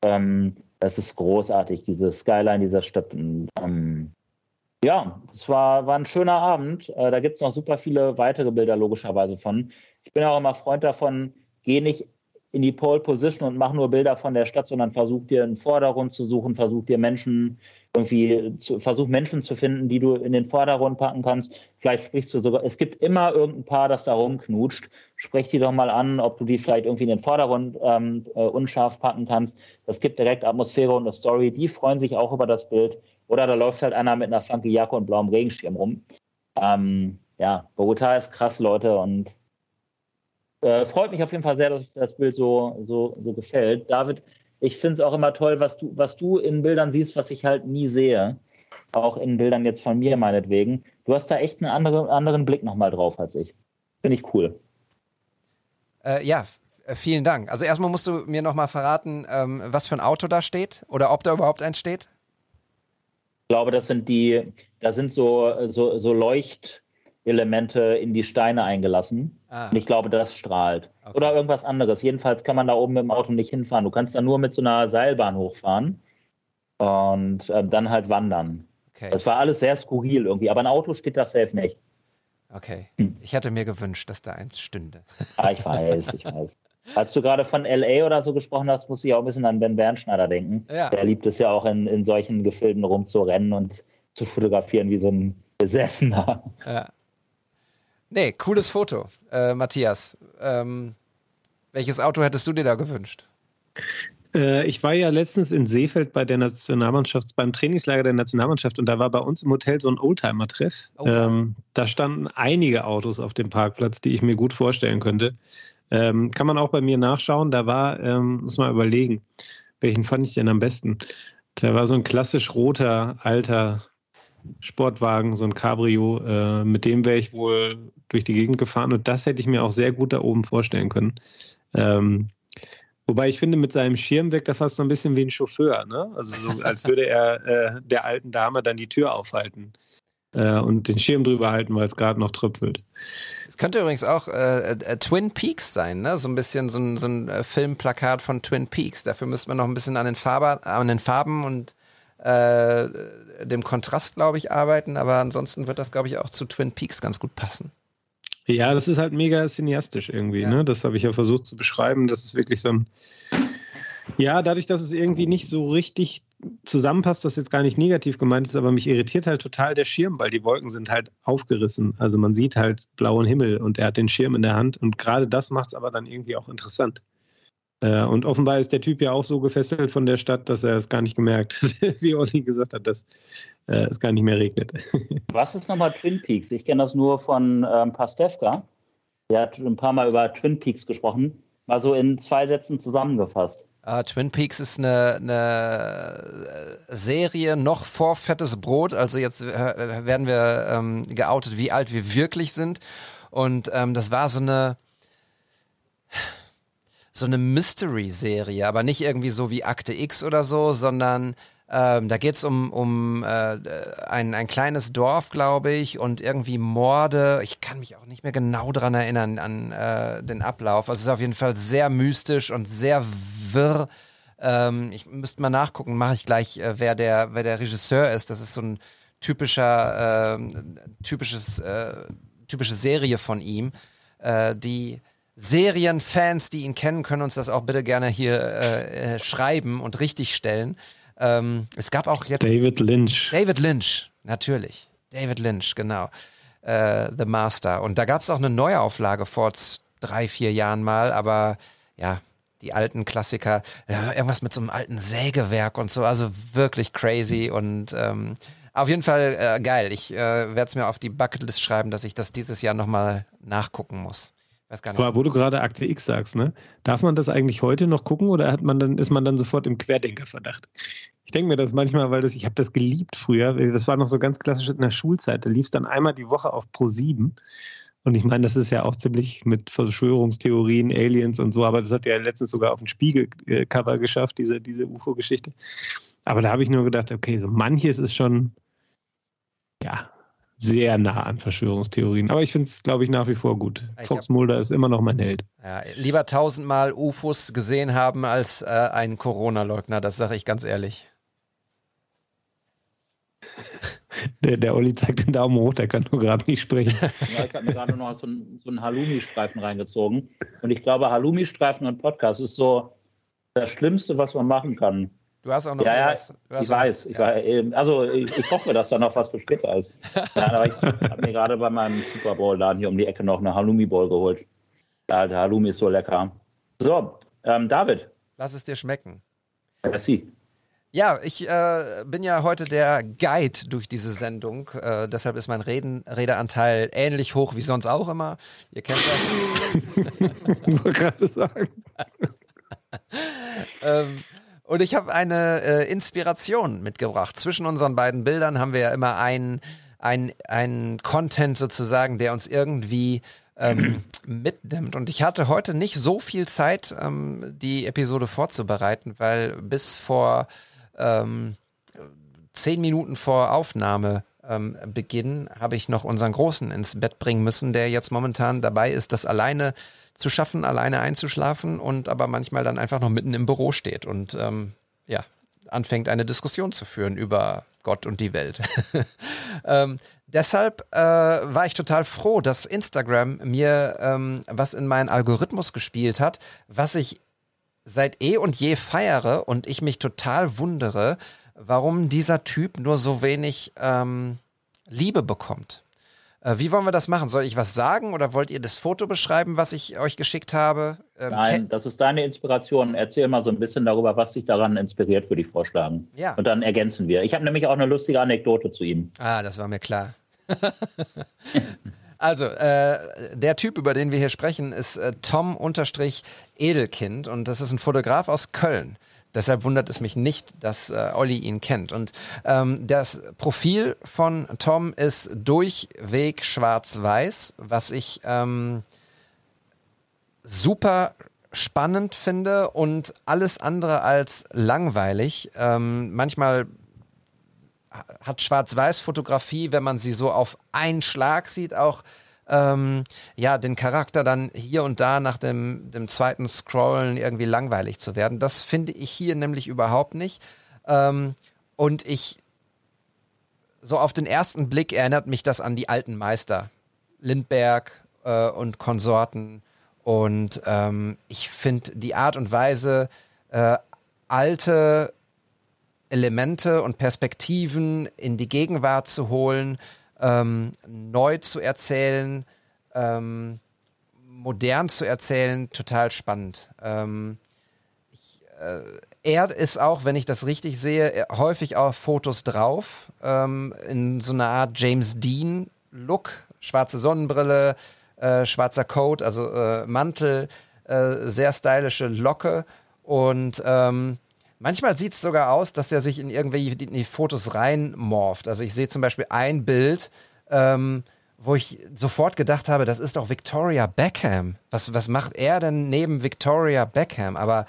Ähm, das ist großartig, diese Skyline dieser Stadt. Und, ähm, ja, es war, war ein schöner Abend. Äh, da gibt es noch super viele weitere Bilder logischerweise von. Ich bin auch immer Freund davon, geh nicht in die Pole Position und mach nur Bilder von der Stadt, sondern versuch dir einen Vordergrund zu suchen, versuch dir Menschen irgendwie zu, versuch Menschen zu finden, die du in den Vordergrund packen kannst. Vielleicht sprichst du sogar, es gibt immer irgendein Paar, das da rumknutscht. Sprech die doch mal an, ob du die vielleicht irgendwie in den Vordergrund ähm, äh, unscharf packen kannst. Das gibt direkt Atmosphäre und eine Story. Die freuen sich auch über das Bild. Oder da läuft halt einer mit einer funky Jacke und blauem Regenschirm rum. Ähm, ja, Bogota ist krass, Leute, und äh, freut mich auf jeden Fall sehr, dass euch das Bild so, so, so gefällt. David, ich finde es auch immer toll, was du, was du in Bildern siehst, was ich halt nie sehe. Auch in Bildern jetzt von mir meinetwegen. Du hast da echt einen andere, anderen Blick nochmal drauf als ich. Finde ich cool. Äh, ja, äh, vielen Dank. Also erstmal musst du mir nochmal verraten, ähm, was für ein Auto da steht oder ob da überhaupt eins steht. Ich glaube, das sind die, da sind so, so, so Leuchtelemente in die Steine eingelassen. Ah. Und ich glaube, das strahlt. Okay. Oder irgendwas anderes. Jedenfalls kann man da oben mit dem Auto nicht hinfahren. Du kannst da nur mit so einer Seilbahn hochfahren und äh, dann halt wandern. Okay. Das war alles sehr skurril irgendwie, aber ein Auto steht da safe nicht. Okay. Hm. Ich hätte mir gewünscht, dass da eins stünde. Ah, ich weiß, ich weiß. Als du gerade von LA oder so gesprochen hast, musste ich auch ein bisschen an Ben Bernschneider denken. Ja. Der liebt es ja auch in, in solchen Gefilden rumzurennen und zu fotografieren wie so ein Besessener. Ja. Nee, cooles Foto. Äh, Matthias, ähm, welches Auto hättest du dir da gewünscht? Äh, ich war ja letztens in Seefeld bei der Nationalmannschaft, beim Trainingslager der Nationalmannschaft und da war bei uns im Hotel so ein Oldtimer-Treff. Oh ähm, da standen einige Autos auf dem Parkplatz, die ich mir gut vorstellen könnte. Ähm, kann man auch bei mir nachschauen. Da war, ähm, muss man überlegen, welchen fand ich denn am besten? Der war so ein klassisch roter, alter Sportwagen, so ein Cabrio. Äh, mit dem wäre ich wohl durch die Gegend gefahren und das hätte ich mir auch sehr gut da oben vorstellen können. Ähm, wobei ich finde, mit seinem Schirm wirkt er fast so ein bisschen wie ein Chauffeur, ne? Also so, als würde er äh, der alten Dame dann die Tür aufhalten äh, und den Schirm drüber halten, weil es gerade noch tröpfelt. Es könnte übrigens auch äh, äh, Twin Peaks sein, ne? So ein bisschen so ein, so ein äh, Filmplakat von Twin Peaks. Dafür müsste man noch ein bisschen an den, Farbe, an den Farben und äh, dem Kontrast, glaube ich, arbeiten. Aber ansonsten wird das, glaube ich, auch zu Twin Peaks ganz gut passen. Ja, das ist halt mega cineastisch irgendwie. Ja. Ne? Das habe ich ja versucht zu beschreiben. Das ist wirklich so ein. Ja, dadurch, dass es irgendwie nicht so richtig zusammenpasst, was jetzt gar nicht negativ gemeint ist, aber mich irritiert halt total der Schirm, weil die Wolken sind halt aufgerissen. Also man sieht halt blauen Himmel und er hat den Schirm in der Hand und gerade das macht es aber dann irgendwie auch interessant. Äh, und offenbar ist der Typ ja auch so gefesselt von der Stadt, dass er es gar nicht gemerkt hat, wie Olli gesagt hat, dass äh, es gar nicht mehr regnet. Was ist nochmal Twin Peaks? Ich kenne das nur von ähm, Pastewka. Der hat ein paar Mal über Twin Peaks gesprochen. Mal so in zwei Sätzen zusammengefasst. Uh, Twin Peaks ist eine, eine, Serie noch vor Fettes Brot. Also jetzt äh, werden wir ähm, geoutet, wie alt wir wirklich sind. Und ähm, das war so eine so eine Mystery-Serie, aber nicht irgendwie so wie Akte X oder so, sondern ähm, da geht es um, um äh, ein, ein kleines Dorf, glaube ich, und irgendwie Morde. Ich kann mich auch nicht mehr genau daran erinnern, an äh, den Ablauf. Also es ist auf jeden Fall sehr mystisch und sehr wirr. Ähm, ich müsste mal nachgucken, mache ich gleich, äh, wer, der, wer der Regisseur ist. Das ist so ein typischer, ähm, typisches, äh, typische Serie von ihm, äh, die Serienfans, die ihn kennen, können uns das auch bitte gerne hier äh, äh, schreiben und richtigstellen. Ähm, es gab auch jetzt. David Lynch. David Lynch, natürlich. David Lynch, genau. Äh, The Master. Und da gab es auch eine Neuauflage vor drei, vier Jahren mal, aber ja, die alten Klassiker, irgendwas mit so einem alten Sägewerk und so, also wirklich crazy und ähm, auf jeden Fall äh, geil. Ich äh, werde es mir auf die Bucketlist schreiben, dass ich das dieses Jahr nochmal nachgucken muss. Weiß gar nicht. Aber wo du gerade Akte X sagst, ne? Darf man das eigentlich heute noch gucken oder hat man dann, ist man dann sofort im Querdenkerverdacht? Ich denke mir das manchmal, weil das, ich habe das geliebt früher. Das war noch so ganz klassisch in der Schulzeit. Da lief es dann einmal die Woche auf Pro 7. Und ich meine, das ist ja auch ziemlich mit Verschwörungstheorien, Aliens und so, aber das hat ja letztens sogar auf ein Spiegelcover geschafft, diese, diese UFO-Geschichte. Aber da habe ich nur gedacht, okay, so manches ist schon, ja, sehr nah an Verschwörungstheorien. Aber ich finde es, glaube ich, nach wie vor gut. Ich Fox Mulder ist immer noch mein Held. Ja, lieber tausendmal UFOs gesehen haben als äh, ein Corona-Leugner, das sage ich ganz ehrlich. Der, der Olli zeigt den Daumen hoch, der kann nur gerade nicht sprechen. Ja, ich habe mir gerade noch so einen, so einen Halloumi-Streifen reingezogen. Und ich glaube, Halloumi-Streifen und Podcast ist so das Schlimmste, was man machen kann. Du hast auch noch ja, ja, was. ich weiß. Ich ja. war, also ich, ich hoffe, dass da noch was für später ist. Nein, aber ich habe mir gerade bei meinem Super Bowl-Laden hier um die Ecke noch eine Halloumi-Bowl geholt. Ja, der Halloumi ist so lecker. So, ähm, David. Lass es dir schmecken. Merci. Ja, ich äh, bin ja heute der Guide durch diese Sendung. Äh, deshalb ist mein Reden, Redeanteil ähnlich hoch wie sonst auch immer. Ihr kennt das. ich wollte gerade sagen. ähm, und ich habe eine äh, Inspiration mitgebracht. Zwischen unseren beiden Bildern haben wir ja immer einen ein Content sozusagen, der uns irgendwie ähm, mitnimmt. Und ich hatte heute nicht so viel Zeit, ähm, die Episode vorzubereiten, weil bis vor ähm, zehn Minuten vor Aufnahme ähm, Beginn habe ich noch unseren Großen ins Bett bringen müssen, der jetzt momentan dabei ist, das alleine zu schaffen, alleine einzuschlafen und aber manchmal dann einfach noch mitten im Büro steht und ähm, ja, anfängt eine Diskussion zu führen über Gott und die Welt. ähm, deshalb äh, war ich total froh, dass Instagram mir ähm, was in meinen Algorithmus gespielt hat, was ich seit eh und je feiere und ich mich total wundere, warum dieser Typ nur so wenig ähm, Liebe bekommt. Äh, wie wollen wir das machen? Soll ich was sagen oder wollt ihr das Foto beschreiben, was ich euch geschickt habe? Ähm, Nein, das ist deine Inspiration. Erzähl mal so ein bisschen darüber, was dich daran inspiriert, würde ich vorschlagen. Ja. Und dann ergänzen wir. Ich habe nämlich auch eine lustige Anekdote zu ihm. Ah, das war mir klar. Also, äh, der Typ, über den wir hier sprechen, ist äh, Tom unterstrich Edelkind und das ist ein Fotograf aus Köln. Deshalb wundert es mich nicht, dass äh, Olli ihn kennt. Und ähm, das Profil von Tom ist durchweg schwarz-weiß, was ich ähm, super spannend finde und alles andere als langweilig. Ähm, manchmal hat Schwarz-Weiß-Fotografie, wenn man sie so auf einen Schlag sieht, auch ähm, ja, den Charakter dann hier und da nach dem, dem zweiten Scrollen irgendwie langweilig zu werden. Das finde ich hier nämlich überhaupt nicht. Ähm, und ich, so auf den ersten Blick erinnert mich das an die alten Meister. Lindberg äh, und Konsorten. Und ähm, ich finde die Art und Weise, äh, alte Elemente und Perspektiven in die Gegenwart zu holen, ähm, neu zu erzählen, ähm, modern zu erzählen, total spannend. Ähm, ich, äh, er ist auch, wenn ich das richtig sehe, häufig auf Fotos drauf, ähm, in so einer Art James Dean-Look, schwarze Sonnenbrille, äh, schwarzer Coat, also äh, Mantel, äh, sehr stylische Locke und ähm, Manchmal sieht es sogar aus, dass er sich in irgendwelche in die Fotos reinmorft. Also ich sehe zum Beispiel ein Bild, ähm, wo ich sofort gedacht habe, das ist doch Victoria Beckham. Was, was macht er denn neben Victoria Beckham? Aber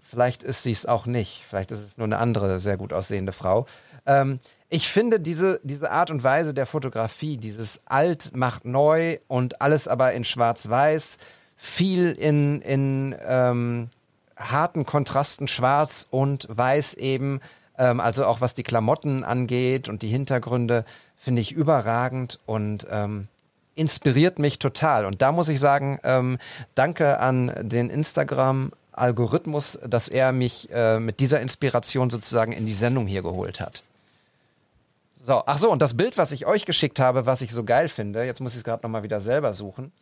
vielleicht ist sie es auch nicht. Vielleicht ist es nur eine andere sehr gut aussehende Frau. Ähm, ich finde diese, diese Art und Weise der Fotografie, dieses Alt macht neu und alles aber in Schwarz-Weiß, viel in, in ähm, harten Kontrasten schwarz und weiß eben. Ähm, also auch was die Klamotten angeht und die Hintergründe, finde ich überragend und ähm, inspiriert mich total. Und da muss ich sagen, ähm, danke an den Instagram. Algorithmus, dass er mich äh, mit dieser Inspiration sozusagen in die Sendung hier geholt hat. So, ach so, und das Bild, was ich euch geschickt habe, was ich so geil finde, jetzt muss ich es gerade nochmal wieder selber suchen.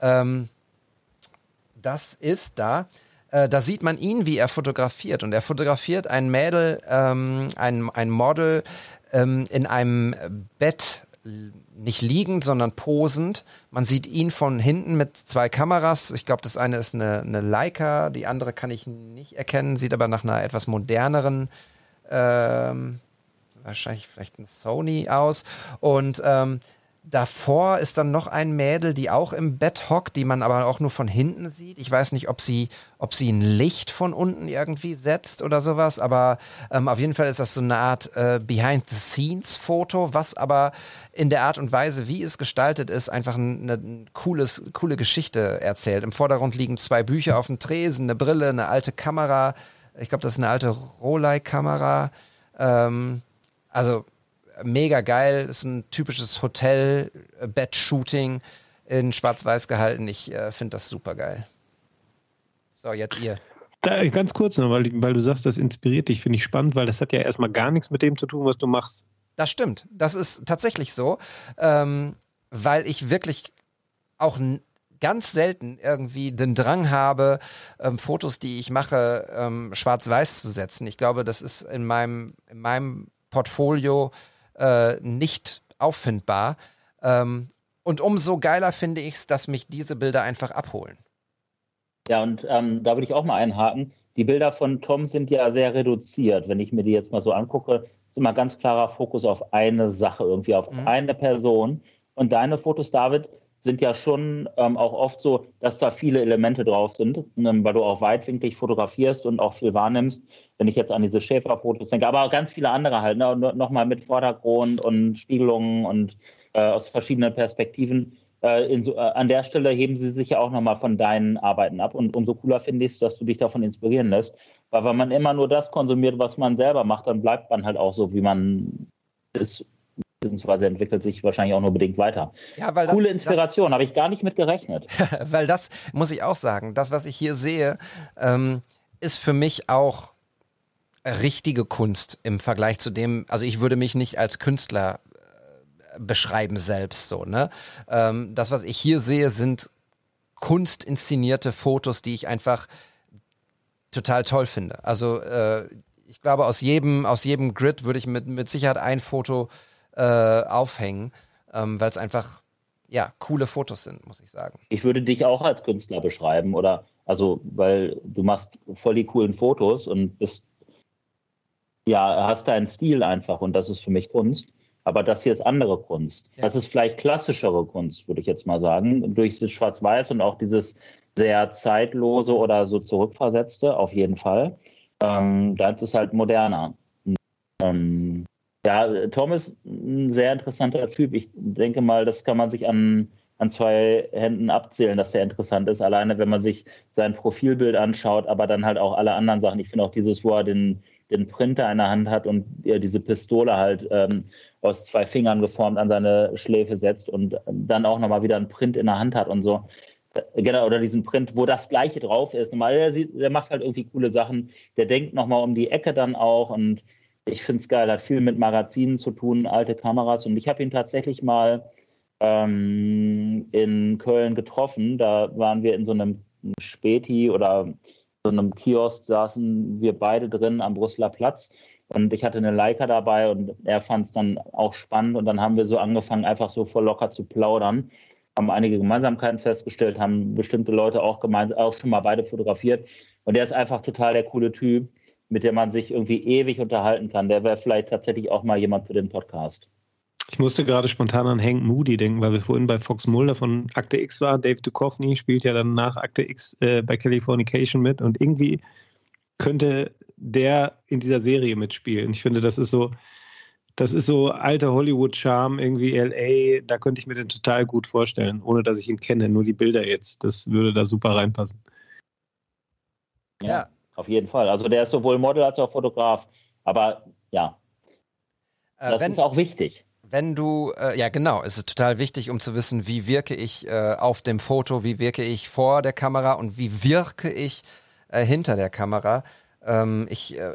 Ähm, das ist da. Äh, da sieht man ihn, wie er fotografiert. Und er fotografiert ein Mädel, ähm, ein, ein Model ähm, in einem Bett, nicht liegend, sondern posend. Man sieht ihn von hinten mit zwei Kameras. Ich glaube, das eine ist eine, eine Leica, die andere kann ich nicht erkennen, sieht aber nach einer etwas moderneren ähm, wahrscheinlich vielleicht ein Sony aus. Und ähm, Davor ist dann noch ein Mädel, die auch im Bett hockt, die man aber auch nur von hinten sieht. Ich weiß nicht, ob sie, ob sie ein Licht von unten irgendwie setzt oder sowas, aber ähm, auf jeden Fall ist das so eine Art äh, Behind-the-Scenes-Foto, was aber in der Art und Weise, wie es gestaltet ist, einfach eine, cooles, coole Geschichte erzählt. Im Vordergrund liegen zwei Bücher auf dem Tresen, eine Brille, eine alte Kamera. Ich glaube, das ist eine alte Rolei-Kamera. Ähm, also mega geil. Ist ein typisches Hotel-Bett-Shooting in Schwarz-Weiß gehalten. Ich äh, finde das super geil. So, jetzt ihr. Da, ganz kurz noch, weil, weil du sagst, das inspiriert dich, finde ich spannend, weil das hat ja erstmal gar nichts mit dem zu tun, was du machst. Das stimmt. Das ist tatsächlich so, ähm, weil ich wirklich auch ganz selten irgendwie den Drang habe, ähm, Fotos, die ich mache, ähm, schwarz-weiß zu setzen. Ich glaube, das ist in meinem, in meinem Portfolio äh, nicht auffindbar. Ähm, und umso geiler finde ich es, dass mich diese Bilder einfach abholen. Ja, und ähm, da würde ich auch mal einhaken. Die Bilder von Tom sind ja sehr reduziert. Wenn ich mir die jetzt mal so angucke, ist immer ganz klarer Fokus auf eine Sache, irgendwie auf mhm. eine Person. Und deine Fotos, David, sind ja schon ähm, auch oft so, dass da viele Elemente drauf sind, ähm, weil du auch weitwinklig fotografierst und auch viel wahrnimmst. Wenn ich jetzt an diese Schäferfotos denke, aber auch ganz viele andere halt, ne? nochmal mit Vordergrund und Spiegelungen und äh, aus verschiedenen Perspektiven. Äh, so, äh, an der Stelle heben sie sich ja auch nochmal von deinen Arbeiten ab. Und umso cooler finde ich es, dass du dich davon inspirieren lässt. Weil wenn man immer nur das konsumiert, was man selber macht, dann bleibt man halt auch so, wie man ist beziehungsweise entwickelt sich wahrscheinlich auch nur bedingt weiter. Ja, weil Coole das, Inspiration, habe ich gar nicht mit gerechnet. weil das, muss ich auch sagen, das, was ich hier sehe, ähm, ist für mich auch richtige Kunst im Vergleich zu dem, also ich würde mich nicht als Künstler äh, beschreiben selbst so, ne? Ähm, das, was ich hier sehe, sind kunstinszenierte Fotos, die ich einfach total toll finde. Also äh, ich glaube, aus jedem, aus jedem Grid würde ich mit, mit Sicherheit ein Foto äh, aufhängen, ähm, weil es einfach ja, coole Fotos sind, muss ich sagen. Ich würde dich auch als Künstler beschreiben oder also, weil du machst voll die coolen Fotos und bist ja, hast deinen Stil einfach und das ist für mich Kunst. Aber das hier ist andere Kunst. Ja. Das ist vielleicht klassischere Kunst, würde ich jetzt mal sagen. Durch das Schwarz-Weiß und auch dieses sehr zeitlose oder so zurückversetzte, auf jeden Fall. Ähm, da ist es halt moderner. Ähm, ja, Tom ist ein sehr interessanter Typ. Ich denke mal, das kann man sich an, an zwei Händen abzählen, dass er interessant ist. Alleine, wenn man sich sein Profilbild anschaut, aber dann halt auch alle anderen Sachen. Ich finde auch dieses, wo er den, den Printer in der Hand hat und diese Pistole halt ähm, aus zwei Fingern geformt an seine Schläfe setzt und dann auch nochmal wieder einen Print in der Hand hat und so. Genau, oder diesen Print, wo das Gleiche drauf ist. Normal, der, sieht, der macht halt irgendwie coole Sachen. Der denkt nochmal um die Ecke dann auch und ich finde es geil, hat viel mit Magazinen zu tun, alte Kameras. Und ich habe ihn tatsächlich mal ähm, in Köln getroffen. Da waren wir in so einem Späti oder so einem Kiosk, saßen wir beide drin am Brüsseler Platz. Und ich hatte eine Leica dabei und er fand es dann auch spannend. Und dann haben wir so angefangen, einfach so voll locker zu plaudern. Haben einige Gemeinsamkeiten festgestellt, haben bestimmte Leute auch, gemein, auch schon mal beide fotografiert. Und der ist einfach total der coole Typ mit der man sich irgendwie ewig unterhalten kann. Der wäre vielleicht tatsächlich auch mal jemand für den Podcast. Ich musste gerade spontan an Hank Moody denken, weil wir vorhin bei Fox Mulder von Akte X waren. Dave Duchovny spielt ja dann nach Akte X äh, bei Californication mit und irgendwie könnte der in dieser Serie mitspielen. Ich finde, das ist so, das ist so alter Hollywood-Charme, irgendwie LA, da könnte ich mir den total gut vorstellen, ohne dass ich ihn kenne, nur die Bilder jetzt. Das würde da super reinpassen. Ja, auf jeden Fall. Also der ist sowohl Model als auch Fotograf. Aber ja, äh, das wenn, ist auch wichtig. Wenn du, äh, ja genau, es ist total wichtig, um zu wissen, wie wirke ich äh, auf dem Foto, wie wirke ich vor der Kamera und wie wirke ich äh, hinter der Kamera. Ähm, ich äh,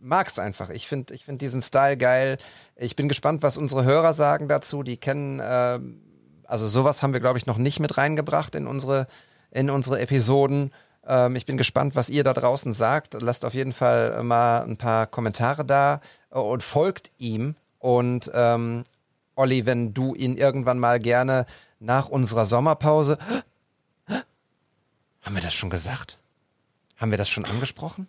mag es einfach. Ich finde ich find diesen Style geil. Ich bin gespannt, was unsere Hörer sagen dazu. Die kennen, äh, also sowas haben wir, glaube ich, noch nicht mit reingebracht in unsere, in unsere Episoden. Ähm, ich bin gespannt, was ihr da draußen sagt. Lasst auf jeden Fall mal ein paar Kommentare da äh, und folgt ihm. Und ähm, Olli, wenn du ihn irgendwann mal gerne nach unserer Sommerpause. Haben wir das schon gesagt? Haben wir das schon angesprochen?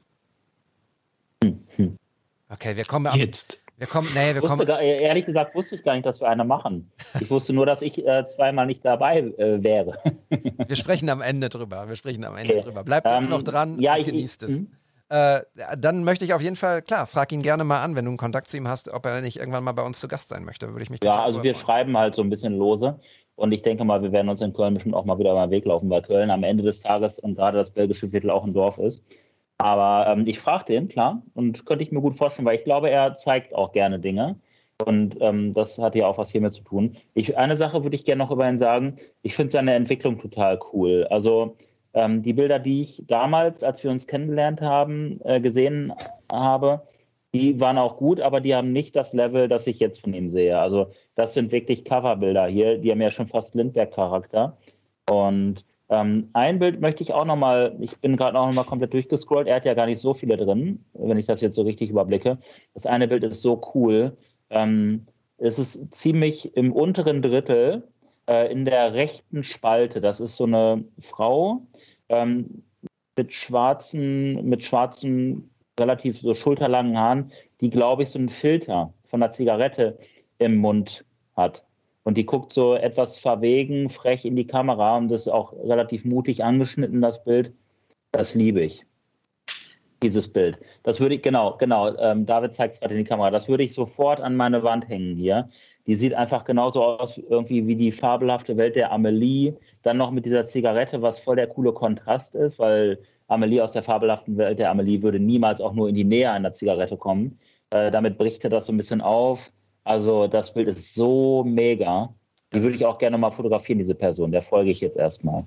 Okay, wir kommen jetzt. Wir kommen, nee, wir kommen. Gar, ehrlich gesagt wusste ich gar nicht, dass wir eine machen. Ich wusste nur, dass ich äh, zweimal nicht dabei äh, wäre. wir sprechen am Ende drüber. Wir sprechen am Ende okay. drüber. Bleibt ähm, noch dran ja, ich, genießt ich, es. Mhm. Äh, dann möchte ich auf jeden Fall, klar, frag ihn gerne mal an, wenn du einen Kontakt zu ihm hast, ob er nicht irgendwann mal bei uns zu Gast sein möchte. Würde ich mich Ja, also wir freuen. schreiben halt so ein bisschen lose. Und ich denke mal, wir werden uns in Köln bestimmt auch mal wieder über den Weg laufen, weil Köln am Ende des Tages und gerade das belgische Viertel auch ein Dorf ist. Aber ähm, ich frage den, klar, und könnte ich mir gut vorstellen, weil ich glaube, er zeigt auch gerne Dinge. Und ähm, das hat ja auch was hiermit zu tun. Ich, eine Sache würde ich gerne noch über ihn sagen. Ich finde seine Entwicklung total cool. Also ähm, die Bilder, die ich damals, als wir uns kennengelernt haben, äh, gesehen habe, die waren auch gut, aber die haben nicht das Level, das ich jetzt von ihm sehe. Also das sind wirklich Coverbilder hier. Die haben ja schon fast Lindbergh-Charakter. Und ähm, ein Bild möchte ich auch nochmal, ich bin gerade auch nochmal komplett durchgescrollt, er hat ja gar nicht so viele drin, wenn ich das jetzt so richtig überblicke. Das eine Bild ist so cool. Ähm, es ist ziemlich im unteren Drittel äh, in der rechten Spalte. Das ist so eine Frau ähm, mit schwarzen, mit schwarzen, relativ so schulterlangen Haaren, die, glaube ich, so einen Filter von einer Zigarette im Mund hat. Und die guckt so etwas verwegen, frech in die Kamera und das ist auch relativ mutig angeschnitten, das Bild. Das liebe ich. Dieses Bild. Das würde ich, genau, genau, ähm, David zeigt es gerade in die Kamera. Das würde ich sofort an meine Wand hängen hier. Die sieht einfach genauso aus, irgendwie wie die fabelhafte Welt der Amelie. Dann noch mit dieser Zigarette, was voll der coole Kontrast ist, weil Amelie aus der fabelhaften Welt der Amelie würde niemals auch nur in die Nähe einer Zigarette kommen. Äh, damit bricht er das so ein bisschen auf. Also das Bild ist so mega. Die würde ich auch gerne mal fotografieren, diese Person. Der folge ich jetzt erstmal.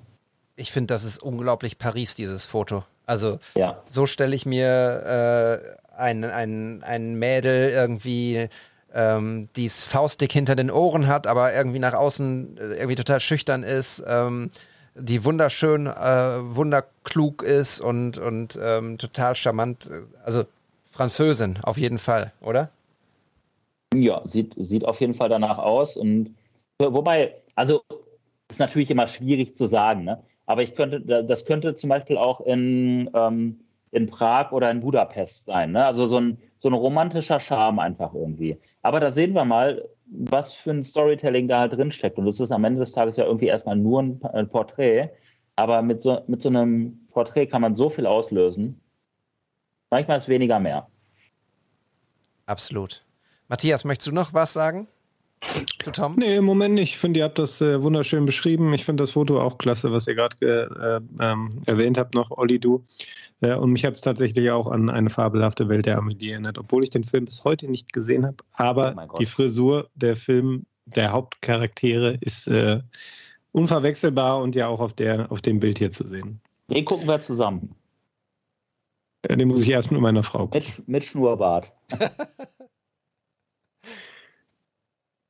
Ich finde, das ist unglaublich Paris, dieses Foto. Also ja. so stelle ich mir äh, ein, ein, ein Mädel irgendwie, ähm, die es faustdick hinter den Ohren hat, aber irgendwie nach außen äh, irgendwie total schüchtern ist, ähm, die wunderschön, äh, wunderklug ist und, und ähm, total charmant. Also Französin, auf jeden Fall, oder? Ja, sieht, sieht auf jeden Fall danach aus. Und Wobei, also ist natürlich immer schwierig zu sagen, ne? aber ich könnte, das könnte zum Beispiel auch in, ähm, in Prag oder in Budapest sein. Ne? Also so ein, so ein romantischer Charme einfach irgendwie. Aber da sehen wir mal, was für ein Storytelling da halt drinsteckt. Und das ist am Ende des Tages ja irgendwie erstmal nur ein, ein Porträt. Aber mit so, mit so einem Porträt kann man so viel auslösen. Manchmal ist weniger mehr. Absolut. Matthias, möchtest du noch was sagen? Zu Tom? Nee, im Moment nicht. Ich finde, ihr habt das äh, wunderschön beschrieben. Ich finde das Foto auch klasse, was ihr gerade äh, ähm, erwähnt habt, noch, Olli, du. Äh, und mich hat es tatsächlich auch an eine fabelhafte Welt der Amelie erinnert, obwohl ich den Film bis heute nicht gesehen habe. Aber oh die Frisur der Film, der Hauptcharaktere ist äh, unverwechselbar und ja auch auf, der, auf dem Bild hier zu sehen. Den gucken wir zusammen. Äh, den muss ich erst mit meiner Frau gucken. Mit, mit Schnurrbart.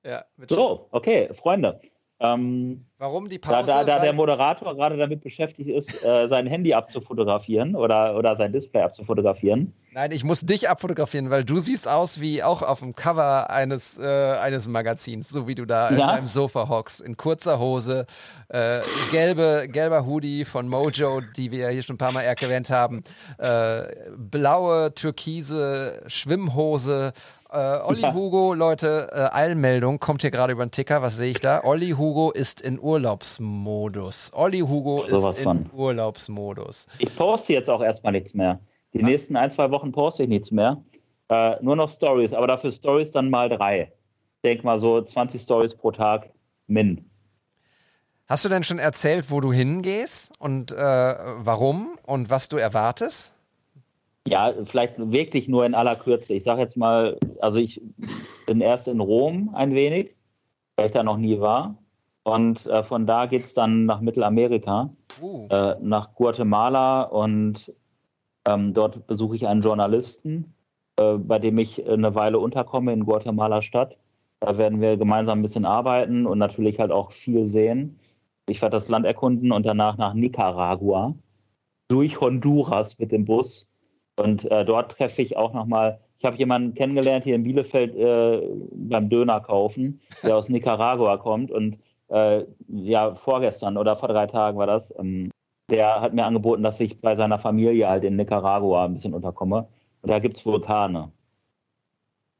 ja, so, okay, Freunde. Ähm, Warum die Pause? Da, da, da der Moderator gerade damit beschäftigt ist, äh, sein Handy abzufotografieren oder, oder sein Display abzufotografieren. Nein, ich muss dich abfotografieren, weil du siehst aus wie auch auf dem Cover eines, äh, eines Magazins, so wie du da ja? in deinem Sofa hockst, in kurzer Hose, äh, gelbe, gelber Hoodie von Mojo, die wir hier schon ein paar Mal erwähnt haben, äh, blaue, türkise Schwimmhose äh, Olli Hugo, Leute, äh, Eilmeldung, kommt hier gerade über den Ticker, was sehe ich da? Olli Hugo ist in Urlaubsmodus. Olli Hugo so ist in von. Urlaubsmodus. Ich poste jetzt auch erstmal nichts mehr. Die ah. nächsten ein, zwei Wochen poste ich nichts mehr. Äh, nur noch Stories, aber dafür Stories dann mal drei. Ich denke mal so 20 Stories pro Tag, min. Hast du denn schon erzählt, wo du hingehst und äh, warum und was du erwartest? Ja, vielleicht wirklich nur in aller Kürze. Ich sage jetzt mal, also ich bin erst in Rom ein wenig, weil ich da noch nie war. Und äh, von da geht es dann nach Mittelamerika, uh. äh, nach Guatemala. Und ähm, dort besuche ich einen Journalisten, äh, bei dem ich eine Weile unterkomme in Guatemala Stadt. Da werden wir gemeinsam ein bisschen arbeiten und natürlich halt auch viel sehen. Ich werde das Land erkunden und danach nach Nicaragua, durch Honduras mit dem Bus und äh, dort treffe ich auch nochmal, ich habe jemanden kennengelernt hier in Bielefeld äh, beim Döner kaufen, der aus Nicaragua kommt. Und äh, ja, vorgestern oder vor drei Tagen war das. Ähm, der hat mir angeboten, dass ich bei seiner Familie halt in Nicaragua ein bisschen unterkomme. Und da gibt es Vulkane.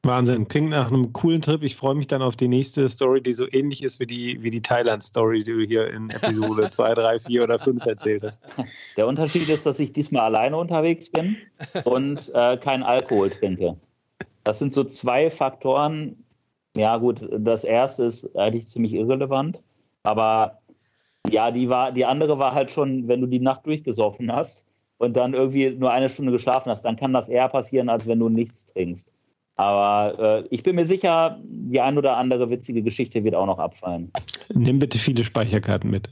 Wahnsinn. Klingt nach einem coolen Trip. Ich freue mich dann auf die nächste Story, die so ähnlich ist wie die, wie die Thailand-Story, die du hier in Episode 2, 3, 4 oder 5 erzählt hast. Der Unterschied ist, dass ich diesmal alleine unterwegs bin und äh, keinen Alkohol trinke. Das sind so zwei Faktoren. Ja, gut, das erste ist eigentlich ziemlich irrelevant, aber ja, die, war, die andere war halt schon, wenn du die Nacht durchgesoffen hast und dann irgendwie nur eine Stunde geschlafen hast, dann kann das eher passieren, als wenn du nichts trinkst. Aber äh, ich bin mir sicher, die ein oder andere witzige Geschichte wird auch noch abfallen. Nimm bitte viele Speicherkarten mit.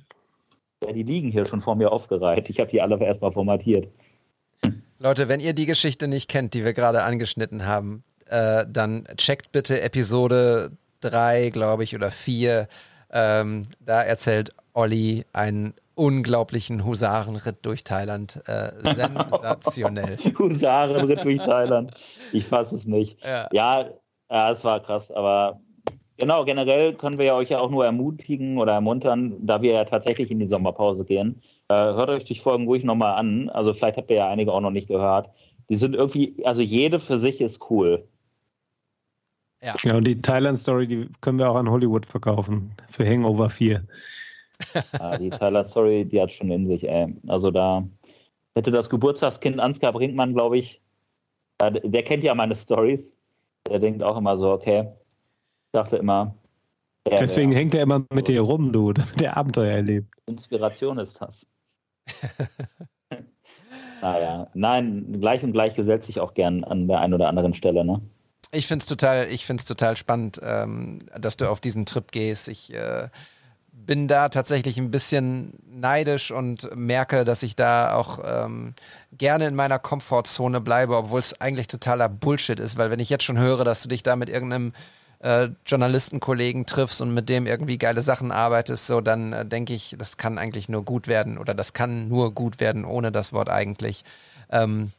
Ja, die liegen hier schon vor mir aufgereiht. Ich habe die alle erstmal formatiert. Leute, wenn ihr die Geschichte nicht kennt, die wir gerade angeschnitten haben, äh, dann checkt bitte Episode 3, glaube ich, oder 4. Ähm, da erzählt Olli einen unglaublichen Husarenritt durch Thailand. Äh, sensationell. Husarenritt durch Thailand. Ich fasse es nicht. Ja. ja, ja, es war krass, aber genau, generell können wir ja euch ja auch nur ermutigen oder ermuntern, da wir ja tatsächlich in die Sommerpause gehen. Äh, hört euch die Folgen ruhig nochmal an. Also vielleicht habt ihr ja einige auch noch nicht gehört. Die sind irgendwie, also jede für sich ist cool. Ja. ja, und die Thailand-Story, die können wir auch an Hollywood verkaufen. Für Hangover 4 ah, die Tyler Story, die hat schon in sich, ey. Also da hätte das Geburtstagskind Ansgar Brinkmann, glaube ich, äh, der kennt ja meine Stories. Der denkt auch immer so, okay. Ich dachte immer. Der, Deswegen der, hängt er immer mit dir rum, du, der Abenteuer erlebt. Inspiration ist das. naja, nein, gleich und gleich gesellt sich auch gern an der einen oder anderen Stelle, ne? Ich finde es total, total spannend, ähm, dass du auf diesen Trip gehst. Ich äh, bin da tatsächlich ein bisschen neidisch und merke, dass ich da auch ähm, gerne in meiner Komfortzone bleibe, obwohl es eigentlich totaler Bullshit ist, weil wenn ich jetzt schon höre, dass du dich da mit irgendeinem äh, Journalistenkollegen triffst und mit dem irgendwie geile Sachen arbeitest, so dann äh, denke ich, das kann eigentlich nur gut werden oder das kann nur gut werden ohne das Wort eigentlich. Ähm,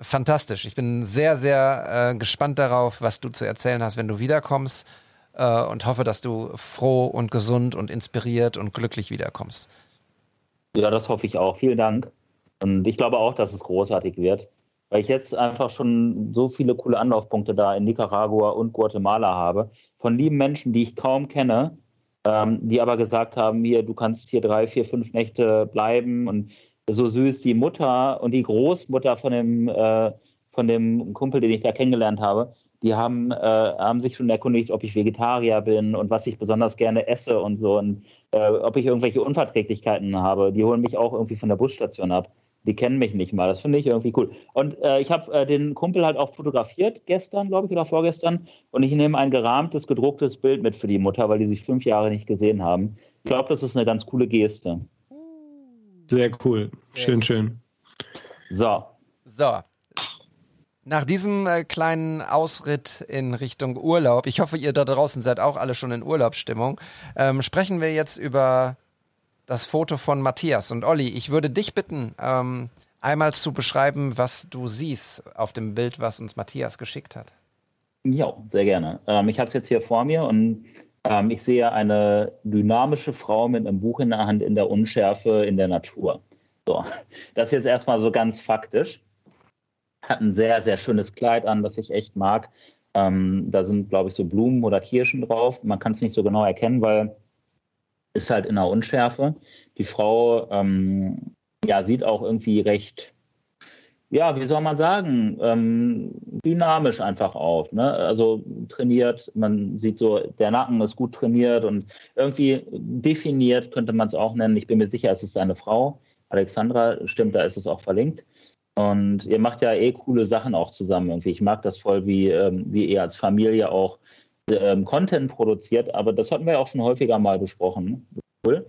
fantastisch. Ich bin sehr, sehr äh, gespannt darauf, was du zu erzählen hast, wenn du wiederkommst. Äh, und hoffe, dass du froh und gesund und inspiriert und glücklich wiederkommst. Ja, das hoffe ich auch. Vielen Dank. Und ich glaube auch, dass es großartig wird, weil ich jetzt einfach schon so viele coole Anlaufpunkte da in Nicaragua und Guatemala habe, von lieben Menschen, die ich kaum kenne, ähm, die aber gesagt haben, hier, du kannst hier drei, vier, fünf Nächte bleiben und so süß die Mutter und die Großmutter von dem, äh, von dem Kumpel, den ich da kennengelernt habe, die haben, äh, haben sich schon erkundigt, ob ich Vegetarier bin und was ich besonders gerne esse und so und äh, ob ich irgendwelche Unverträglichkeiten habe. Die holen mich auch irgendwie von der Busstation ab. Die kennen mich nicht mal. Das finde ich irgendwie cool. Und äh, ich habe äh, den Kumpel halt auch fotografiert gestern, glaube ich, oder vorgestern. Und ich nehme ein gerahmtes, gedrucktes Bild mit für die Mutter, weil die sich fünf Jahre nicht gesehen haben. Ich glaube, das ist eine ganz coole Geste. Sehr cool. Sehr schön, gut. schön. So. So. Nach diesem äh, kleinen Ausritt in Richtung Urlaub, ich hoffe, ihr da draußen seid auch alle schon in Urlaubsstimmung, ähm, sprechen wir jetzt über das Foto von Matthias. Und Olli, ich würde dich bitten, ähm, einmal zu beschreiben, was du siehst auf dem Bild, was uns Matthias geschickt hat. Ja, sehr gerne. Ähm, ich habe es jetzt hier vor mir und ähm, ich sehe eine dynamische Frau mit einem Buch in der Hand in der Unschärfe in der Natur. So, das jetzt erstmal so ganz faktisch. Hat ein sehr, sehr schönes Kleid an, das ich echt mag. Ähm, da sind, glaube ich, so Blumen oder Kirschen drauf. Man kann es nicht so genau erkennen, weil ist halt in der Unschärfe. Die Frau ähm, ja, sieht auch irgendwie recht, ja, wie soll man sagen, ähm, dynamisch einfach auf. Ne? Also trainiert, man sieht so, der Nacken ist gut trainiert und irgendwie definiert könnte man es auch nennen. Ich bin mir sicher, es ist seine Frau. Alexandra, stimmt, da ist es auch verlinkt. Und ihr macht ja eh coole Sachen auch zusammen irgendwie. Ich mag das voll, wie, ähm, wie ihr als Familie auch ähm, Content produziert, aber das hatten wir ja auch schon häufiger mal besprochen. Cool.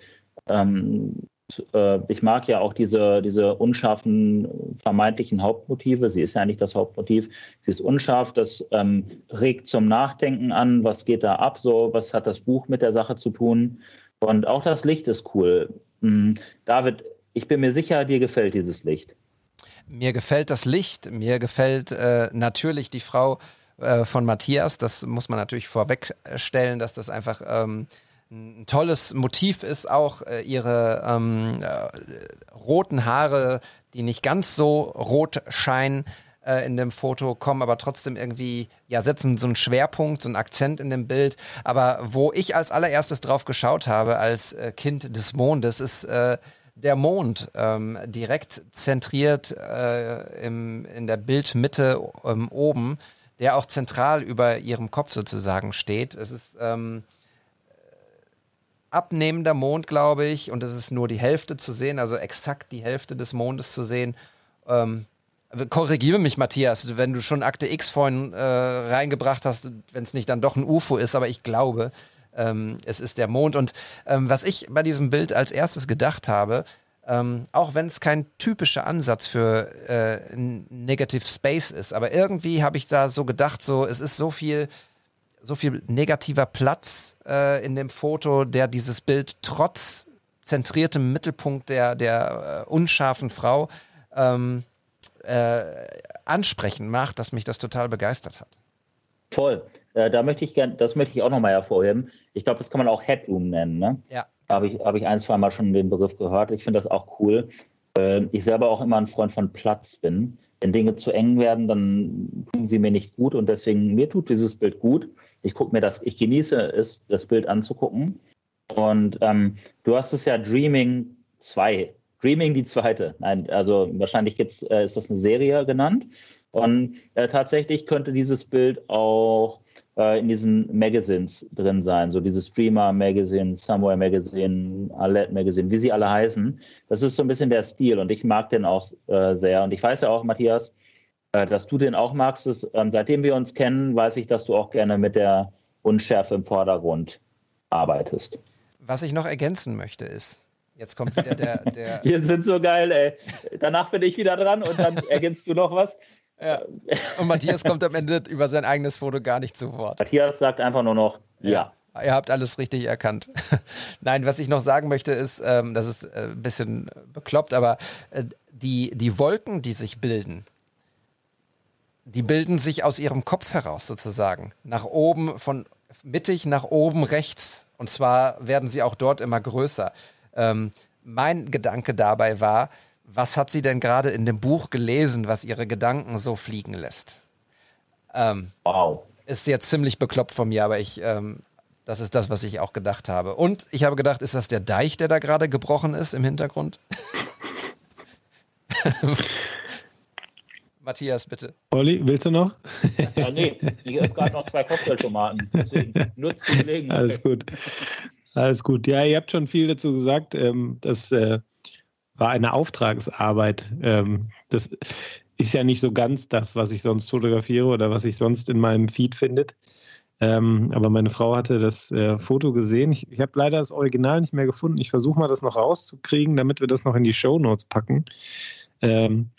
Ähm, äh, ich mag ja auch diese, diese unscharfen vermeintlichen Hauptmotive. Sie ist ja nicht das Hauptmotiv. Sie ist unscharf. Das ähm, regt zum Nachdenken an. Was geht da ab? So, was hat das Buch mit der Sache zu tun? Und auch das Licht ist cool. Mhm. David, ich bin mir sicher, dir gefällt dieses Licht. Mir gefällt das Licht. Mir gefällt äh, natürlich die Frau äh, von Matthias. Das muss man natürlich vorwegstellen, dass das einfach ähm, ein tolles Motiv ist. Auch äh, ihre ähm, äh, roten Haare, die nicht ganz so rot scheinen äh, in dem Foto, kommen aber trotzdem irgendwie, ja, setzen so einen Schwerpunkt, so einen Akzent in dem Bild. Aber wo ich als allererstes drauf geschaut habe, als äh, Kind des Mondes, ist der Mond ähm, direkt zentriert äh, im, in der Bildmitte ähm, oben der auch zentral über ihrem Kopf sozusagen steht. Es ist ähm, abnehmender Mond, glaube ich, und es ist nur die Hälfte zu sehen, also exakt die Hälfte des Mondes zu sehen. Ähm, korrigiere mich, Matthias, wenn du schon Akte X vorhin äh, reingebracht hast, wenn es nicht dann doch ein UFO ist, aber ich glaube, ähm, es ist der Mond. Und ähm, was ich bei diesem Bild als erstes gedacht habe, ähm, auch wenn es kein typischer Ansatz für äh, Negative Space ist, aber irgendwie habe ich da so gedacht, so es ist so viel, so viel negativer Platz äh, in dem Foto, der dieses Bild trotz zentriertem Mittelpunkt der, der äh, unscharfen Frau ähm, äh, ansprechend macht, dass mich das total begeistert hat. Voll. Äh, da möchte ich gern, das möchte ich auch nochmal hervorheben. Ich glaube, das kann man auch Headroom nennen, ne? Ja. Habe ich, hab ich ein, zwei Mal schon den Begriff gehört. Ich finde das auch cool. Äh, ich selber auch immer ein Freund von Platz bin. Wenn Dinge zu eng werden, dann tun sie mir nicht gut und deswegen, mir tut dieses Bild gut. Ich gucke mir das, ich genieße es, das Bild anzugucken. Und ähm, du hast es ja Dreaming 2. Dreaming die zweite. Nein, also wahrscheinlich gibt's, äh, ist das eine Serie genannt. Und äh, tatsächlich könnte dieses Bild auch äh, in diesen Magazines drin sein, so diese Streamer Magazine, Somewhere Magazine, Alert Magazine, wie sie alle heißen. Das ist so ein bisschen der Stil und ich mag den auch äh, sehr. Und ich weiß ja auch, Matthias, äh, dass du den auch magst. Das, ähm, seitdem wir uns kennen, weiß ich, dass du auch gerne mit der Unschärfe im Vordergrund arbeitest. Was ich noch ergänzen möchte ist, Jetzt kommt wieder der. der Wir sind so geil, ey. Danach bin ich wieder dran und dann ergänzt du noch was. Ja. Und Matthias kommt am Ende über sein eigenes Foto gar nicht zu Wort. Matthias sagt einfach nur noch ja. ja. Ihr habt alles richtig erkannt. Nein, was ich noch sagen möchte, ist, ähm, das ist äh, ein bisschen bekloppt, aber äh, die, die Wolken, die sich bilden, die bilden sich aus ihrem Kopf heraus sozusagen. Nach oben von mittig nach oben rechts. Und zwar werden sie auch dort immer größer. Ähm, mein Gedanke dabei war, was hat sie denn gerade in dem Buch gelesen, was ihre Gedanken so fliegen lässt? Ähm, Wow. ist jetzt ziemlich bekloppt von mir, aber ich, ähm, das ist das, was ich auch gedacht habe. Und ich habe gedacht, ist das der Deich, der da gerade gebrochen ist im Hintergrund? Matthias, bitte. Olli, willst du noch? Ja, nee, ich esse gerade noch zwei Cocktailtomaten. Deswegen nutzt die Gelegenheit. Alles gut. Alles gut. Ja, ihr habt schon viel dazu gesagt. Ähm, das äh, war eine Auftragsarbeit. Ähm, das ist ja nicht so ganz das, was ich sonst fotografiere oder was ich sonst in meinem Feed findet. Ähm, aber meine Frau hatte das äh, Foto gesehen. Ich, ich habe leider das Original nicht mehr gefunden. Ich versuche mal, das noch rauszukriegen, damit wir das noch in die Show Notes packen. Ähm,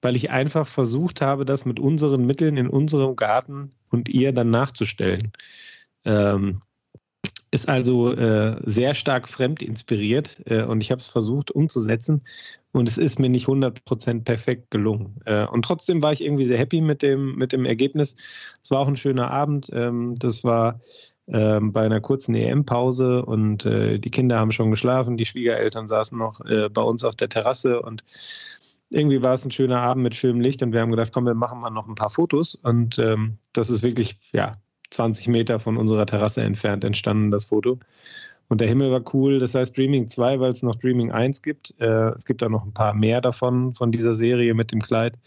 weil ich einfach versucht habe, das mit unseren Mitteln in unserem Garten und ihr dann nachzustellen. Ähm, ist also äh, sehr stark fremd inspiriert äh, und ich habe es versucht umzusetzen und es ist mir nicht 100% perfekt gelungen. Äh, und trotzdem war ich irgendwie sehr happy mit dem, mit dem Ergebnis. Es war auch ein schöner Abend. Ähm, das war ähm, bei einer kurzen EM-Pause und äh, die Kinder haben schon geschlafen, die Schwiegereltern saßen noch äh, bei uns auf der Terrasse und irgendwie war es ein schöner Abend mit schönem Licht und wir haben gedacht, komm, wir machen mal noch ein paar Fotos und ähm, das ist wirklich, ja, 20 Meter von unserer Terrasse entfernt entstanden, das Foto. Und der Himmel war cool. Das heißt Dreaming 2, weil es noch Dreaming 1 gibt. Äh, es gibt auch noch ein paar mehr davon, von dieser Serie mit dem Kleid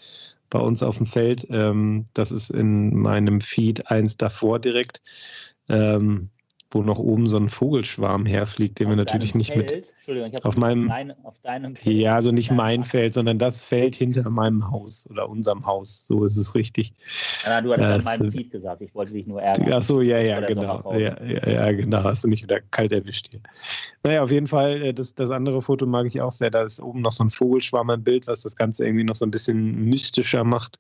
bei uns auf dem Feld. Ähm, das ist in meinem Feed eins davor direkt, ähm, wo noch oben so ein Vogelschwarm herfliegt, den wir natürlich nicht mit. Feld, Entschuldigung, ich auf meinem- Nein, auf deinem Feld. Ja, also nicht mein Acker. Feld, sondern das Feld hinter meinem Haus oder unserem Haus. So ist es richtig. Ja, du hattest Das, an meinem äh, Feed gesagt, ich wollte dich nur ärgern. Ach so, ja, ja, genau. Ja, ja, ja, genau. Hast du nicht wieder kalt erwischt hier. Naja, auf jeden Fall, äh, das, das andere Foto mag ich auch sehr. Da ist oben noch so ein Vogelschwarm im Bild, was das Ganze irgendwie noch so ein bisschen mystischer macht.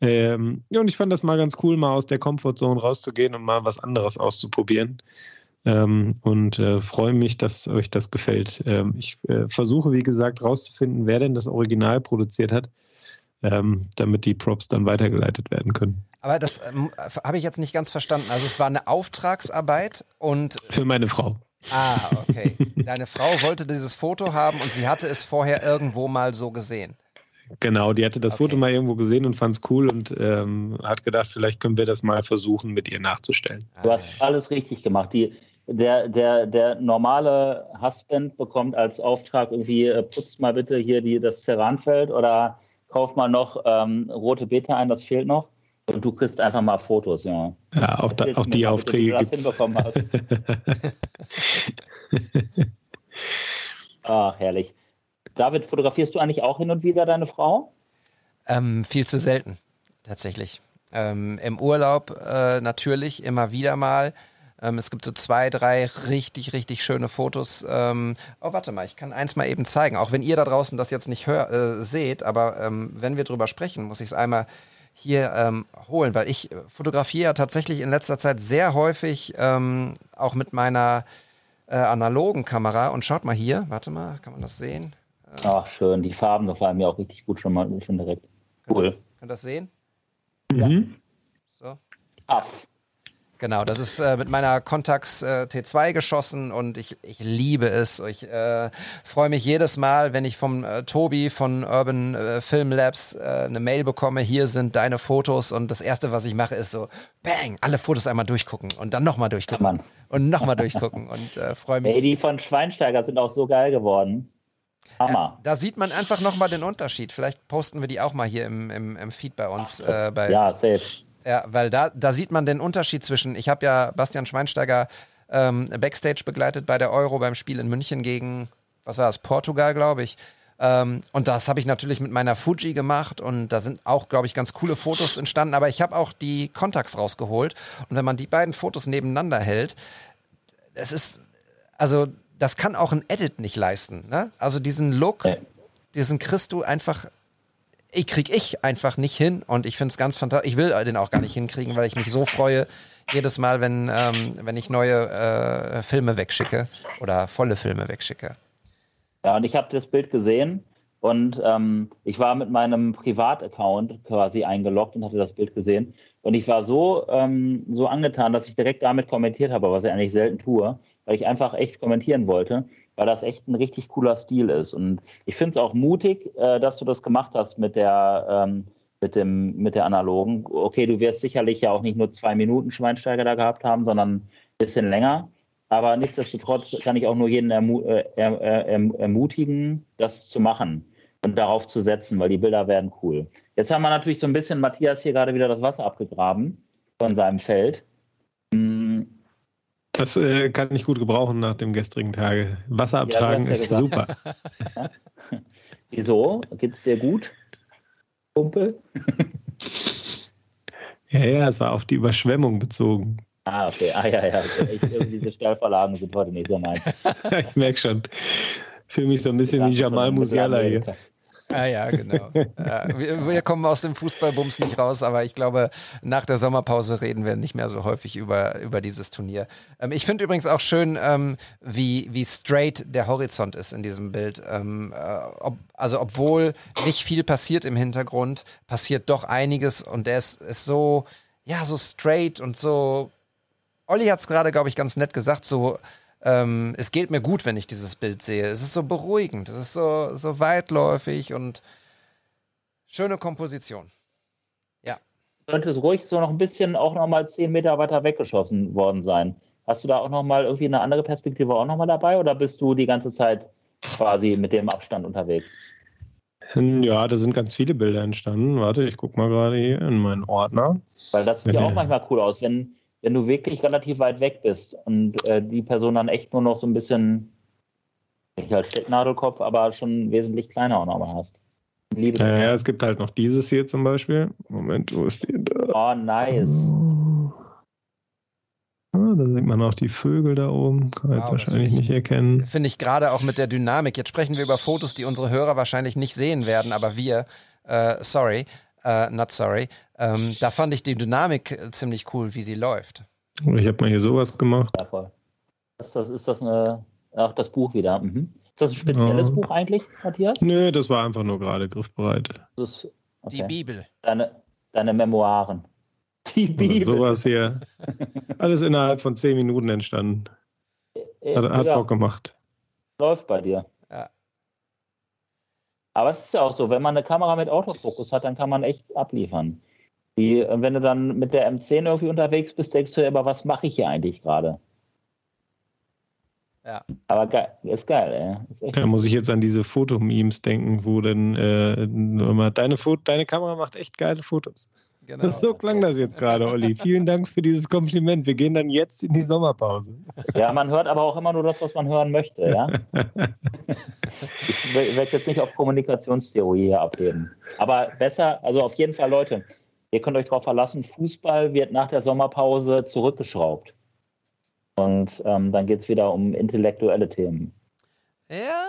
Ähm, ja, und ich fand das mal ganz cool, mal aus der Comfortzone rauszugehen und mal was anderes auszuprobieren. Ähm, und äh, freue mich, dass euch das gefällt. Ähm, ich äh, versuche, wie gesagt, rauszufinden, wer denn das Original produziert hat, ähm, damit die Props dann weitergeleitet werden können. Aber das ähm, habe ich jetzt nicht ganz verstanden. Also es war eine Auftragsarbeit und Für meine Frau. ah, okay. Deine Frau wollte dieses Foto haben und sie hatte es vorher irgendwo mal so gesehen. Genau, die hatte das Okay. Foto mal irgendwo gesehen und fand es cool und ähm, hat gedacht, vielleicht können wir das mal versuchen, mit ihr nachzustellen. Du hast alles richtig gemacht. Die, der, der, der normale Husband bekommt als Auftrag irgendwie, äh, putzt mal bitte hier die, das Ceranfeld oder kauf mal noch ähm, rote Beete ein, das fehlt noch. Und du kriegst einfach mal Fotos, ja. Ja, auch, da, auch die mal Aufträge wie du das gibt es. hinbekommen hast. Ach, herrlich. David, fotografierst du eigentlich auch hin und wieder deine Frau? Ähm, viel zu selten, tatsächlich. Ähm, Im Urlaub äh, natürlich immer wieder mal. Ähm, es gibt so zwei, drei richtig, richtig schöne Fotos. Ähm, oh, warte mal, ich kann eins mal eben zeigen. Auch wenn ihr da draußen das jetzt nicht hör, äh, seht, aber ähm, wenn wir drüber sprechen, muss ich es einmal hier ähm, holen, weil ich fotografiere ja tatsächlich in letzter Zeit sehr häufig ähm, auch mit meiner äh, analogen Kamera. Und schaut mal hier, warte mal, kann man das sehen? Ach, schön. Die Farben gefallen mir auch richtig gut schon mal schon direkt. Cool. Könnt ihr das sehen? Mhm. So. Aff. Genau, das ist äh, mit meiner Contax äh, T2 geschossen und ich, ich liebe es. Ich äh, freue mich jedes Mal, wenn ich vom äh, Tobi von Urban äh, Film Labs äh, eine Mail bekomme, hier sind deine Fotos und das Erste, was ich mache, ist so, bang, alle Fotos einmal durchgucken und dann nochmal durchgucken und nochmal durchgucken und äh, freue mich. Ey, die von Schweinsteiger sind auch so geil geworden. Hammer. Da sieht man einfach nochmal den Unterschied. Vielleicht posten wir die auch mal hier im, im, im Feed bei uns. Äh, bei, Ja, safe. Ja, weil da, da sieht man den Unterschied zwischen, ich habe ja Bastian Schweinsteiger ähm, Backstage begleitet bei der Euro beim Spiel in München gegen, was war das, Portugal, glaube ich. Ähm, und das habe ich natürlich mit meiner Fuji gemacht und da sind auch, glaube ich, ganz coole Fotos entstanden. Aber ich habe auch die Kontakts rausgeholt. Und wenn man die beiden Fotos nebeneinander hält, es ist, also das kann auch ein Edit nicht leisten. Ne? Also diesen Look, Nee. diesen kriegst du einfach ich krieg ich einfach nicht hin und ich finde es ganz fantastisch. Ich will den auch gar nicht hinkriegen, weil ich mich so freue jedes Mal, wenn, ähm, wenn ich neue äh, Filme wegschicke oder volle Filme wegschicke. Ja, und ich habe das Bild gesehen Und ähm, ich war mit meinem Privataccount quasi eingeloggt und hatte das Bild gesehen. Und ich war so, ähm, so angetan, dass ich direkt damit kommentiert habe, was ich eigentlich selten tue, weil ich einfach echt kommentieren wollte, weil das echt ein richtig cooler Stil ist. Und ich finde es auch mutig, äh, dass du das gemacht hast mit der, ähm, mit, dem, mit der analogen. Okay, du wirst sicherlich ja auch nicht nur zwei Minuten Schweinsteiger da gehabt haben, sondern ein bisschen länger. Aber nichtsdestotrotz kann ich auch nur jeden ermu äh, er, er, ermutigen, das zu machen und darauf zu setzen, weil die Bilder werden cool. Jetzt haben wir natürlich so ein bisschen Matthias hier gerade wieder das Wasser abgegraben von seinem Feld. Das äh, kann ich gut gebrauchen nach dem gestrigen Tage. Wasser abtragen ja, ist ja super. Wieso? Geht es dir gut, Kumpel? ja, ja, es war auf die Überschwemmung bezogen. Ah, okay. Ah, ja, ja. Okay. Ich, diese Steilverlagen sind heute nicht so meins. ich merke schon. Fühle mich so ein bisschen wie Jamal Musiala hier. Ah ja, genau. Ja, wir, wir, kommen aus dem Fußballbums nicht raus, aber ich glaube, nach der Sommerpause reden wir nicht mehr so häufig über, über dieses Turnier. Ähm, ich finde übrigens auch schön, ähm, wie, wie straight der Horizont ist in diesem Bild. Ähm, äh, ob, also obwohl nicht viel passiert im Hintergrund, passiert doch einiges und der ist, ist so, ja, so straight und so Olli hat es gerade, glaube ich, ganz nett gesagt, so, ähm, es geht mir gut, wenn ich dieses Bild sehe. Es ist so beruhigend, es ist so, so weitläufig und schöne Komposition. Ja. Könnte es ruhig so noch ein bisschen auch noch mal zehn Meter weiter weggeschossen worden sein. Hast du da auch noch mal irgendwie eine andere Perspektive auch noch mal dabei oder bist du die ganze Zeit quasi mit dem Abstand unterwegs? Ja, da sind ganz viele Bilder entstanden. Warte, ich gucke mal gerade hier in meinen Ordner. Weil das sieht ja auch manchmal cool aus, wenn, wenn du wirklich relativ weit weg bist und äh, die Person dann echt nur noch so ein bisschen, nicht als Stecknadelkopf, aber schon wesentlich kleiner auch nochmal hast. Ja, ja, es gibt halt noch dieses hier zum Beispiel. Moment, wo ist die? Da. Oh, nice. Ah, da sieht man auch die Vögel da oben. Kann wow, jetzt wahrscheinlich ich, nicht erkennen. Finde ich gerade auch mit der Dynamik. Jetzt sprechen wir über Fotos, die unsere Hörer wahrscheinlich nicht sehen werden, aber wir, äh, sorry, uh, not sorry, ähm, da fand ich die Dynamik äh, ziemlich cool, wie sie läuft. Ich habe mal hier sowas gemacht. Ja, voll. Ist das, ist das eine, ach, das Buch wieder. Mhm. Ist das ein spezielles ja. Buch eigentlich, Matthias? Nö, das war einfach nur gerade griffbereit. Ist, okay. Die Bibel. Deine, deine Memoiren. Die Bibel. Oder sowas hier. Alles innerhalb von zehn Minuten entstanden. Äh, hat, hat ja. Bock gemacht. Läuft bei dir. Aber es ist ja auch so, wenn man eine Kamera mit Autofokus hat, dann kann man echt abliefern. Die, wenn du dann mit der M10 irgendwie unterwegs bist, denkst du ja immer, was mache ich hier eigentlich gerade? Ja. Aber geil, ist geil, ey. Ist da muss ich jetzt an diese Fotomemes denken, wo dann äh, deine, deine Kamera macht echt geile Fotos. Genau. So klang das jetzt gerade, Olli. Vielen Dank für dieses Kompliment. Wir gehen dann jetzt in die Sommerpause. Ja, man hört aber auch immer nur das, was man hören möchte, ja. ich werde jetzt nicht auf Kommunikationstheorie hier abheben. Aber besser, also auf jeden Fall, Leute, Ihr könnt euch darauf verlassen, Fußball wird nach der Sommerpause zurückgeschraubt. Und ähm, dann geht es wieder um intellektuelle Themen. Ja,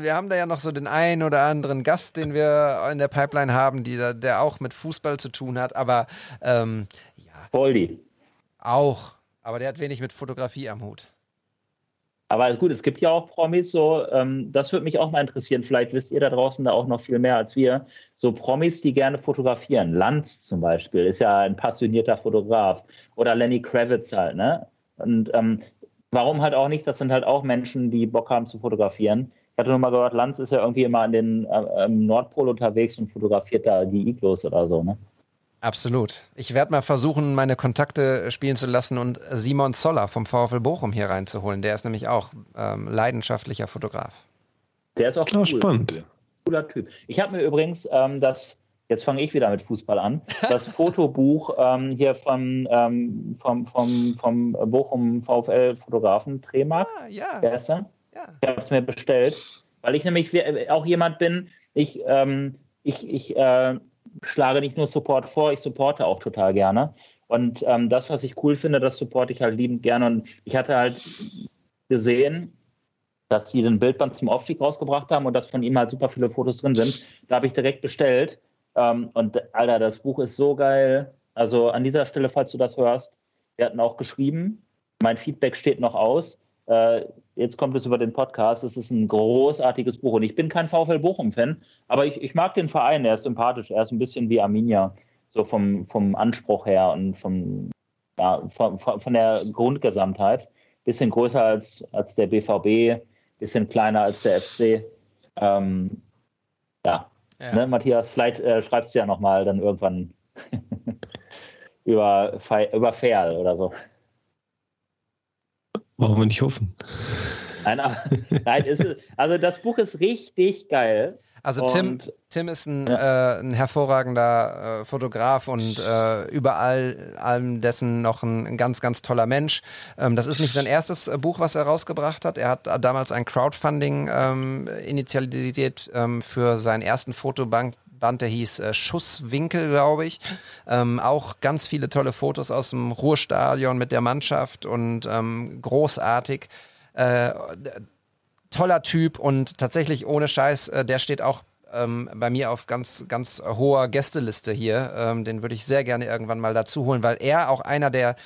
wir haben da ja noch so den einen oder anderen Gast, den wir in der Pipeline haben, die, der auch mit Fußball zu tun hat. Aber ähm, ja. Boldi. Auch. Aber der hat wenig mit Fotografie am Hut. Aber gut, es gibt ja auch Promis, so, ähm, das würde mich auch mal interessieren. Vielleicht wisst ihr da draußen da auch noch viel mehr als wir. So Promis, die gerne fotografieren. Lanz zum Beispiel ist ja ein passionierter Fotograf. Oder Lenny Kravitz halt, ne? Und ähm, warum halt auch nicht? Das sind halt auch Menschen, die Bock haben zu fotografieren. Ich hatte nur mal gehört, Lanz ist ja irgendwie immer an den äh, Nordpol unterwegs und fotografiert da die Iglos oder so, ne? Absolut. Ich werde mal versuchen, meine Kontakte spielen zu lassen und Simon Zoller vom VfL Bochum hier reinzuholen. Der ist nämlich auch ähm, leidenschaftlicher Fotograf. Der ist auch cool. spannend. Cooler Typ. Ich habe mir übrigens ähm, das, jetzt fange ich wieder mit Fußball an, das Fotobuch ähm, hier von, ähm, vom, vom, vom Bochum VfL-Fotografen Tremark. Ah, ja. Wer ist der? Ja. Ich habe es mir bestellt, weil ich nämlich auch jemand bin, ich, ähm, ich, ich äh, schlage nicht nur Support vor, ich supporte auch total gerne. Und ähm, das, was ich cool finde, das supporte ich halt liebend gerne. Und ich hatte halt gesehen, dass sie den Bildband zum Aufstieg rausgebracht haben und dass von ihm halt super viele Fotos drin sind. Da habe ich direkt bestellt. Ähm, und Alter, das Buch ist so geil. Also an dieser Stelle, falls du das hörst, wir hatten auch geschrieben, mein Feedback steht noch aus. Äh, jetzt kommt es über den Podcast. Es ist ein großartiges Buch. Und ich bin kein VfL Bochum-Fan, aber ich, ich mag den Verein. Er ist sympathisch. Er ist ein bisschen wie Arminia, so vom, vom Anspruch her und vom, ja, von, von der Grundgesamtheit. Bisschen größer als, als der BVB, bisschen kleiner als der FC. Ähm, ja, ja. Ne, Matthias, vielleicht äh, schreibst du ja nochmal dann irgendwann über, über Ferl oder so. Warum wir nicht hoffen? Nein, aber, nein ist, also das Buch ist richtig geil. Also Tim, Tim ist ein, ja. äh, ein hervorragender äh, Fotograf und äh, überall allem dessen noch ein, ein, ganz, ganz toller Mensch. Ähm, das ist nicht sein erstes äh, Buch, was er rausgebracht hat. Er hat damals ein Crowdfunding ähm, initialisiert ähm, für seinen ersten Fotobank, Band, der hieß äh, Schusswinkel, glaube ich. Ähm, auch ganz viele tolle Fotos aus dem Ruhrstadion mit der Mannschaft und ähm, großartig. Äh, toller Typ und tatsächlich ohne Scheiß, äh, der steht auch ähm, bei mir auf ganz, ganz hoher Gästeliste hier. Ähm, den würde ich sehr gerne irgendwann mal dazu holen, weil er auch einer der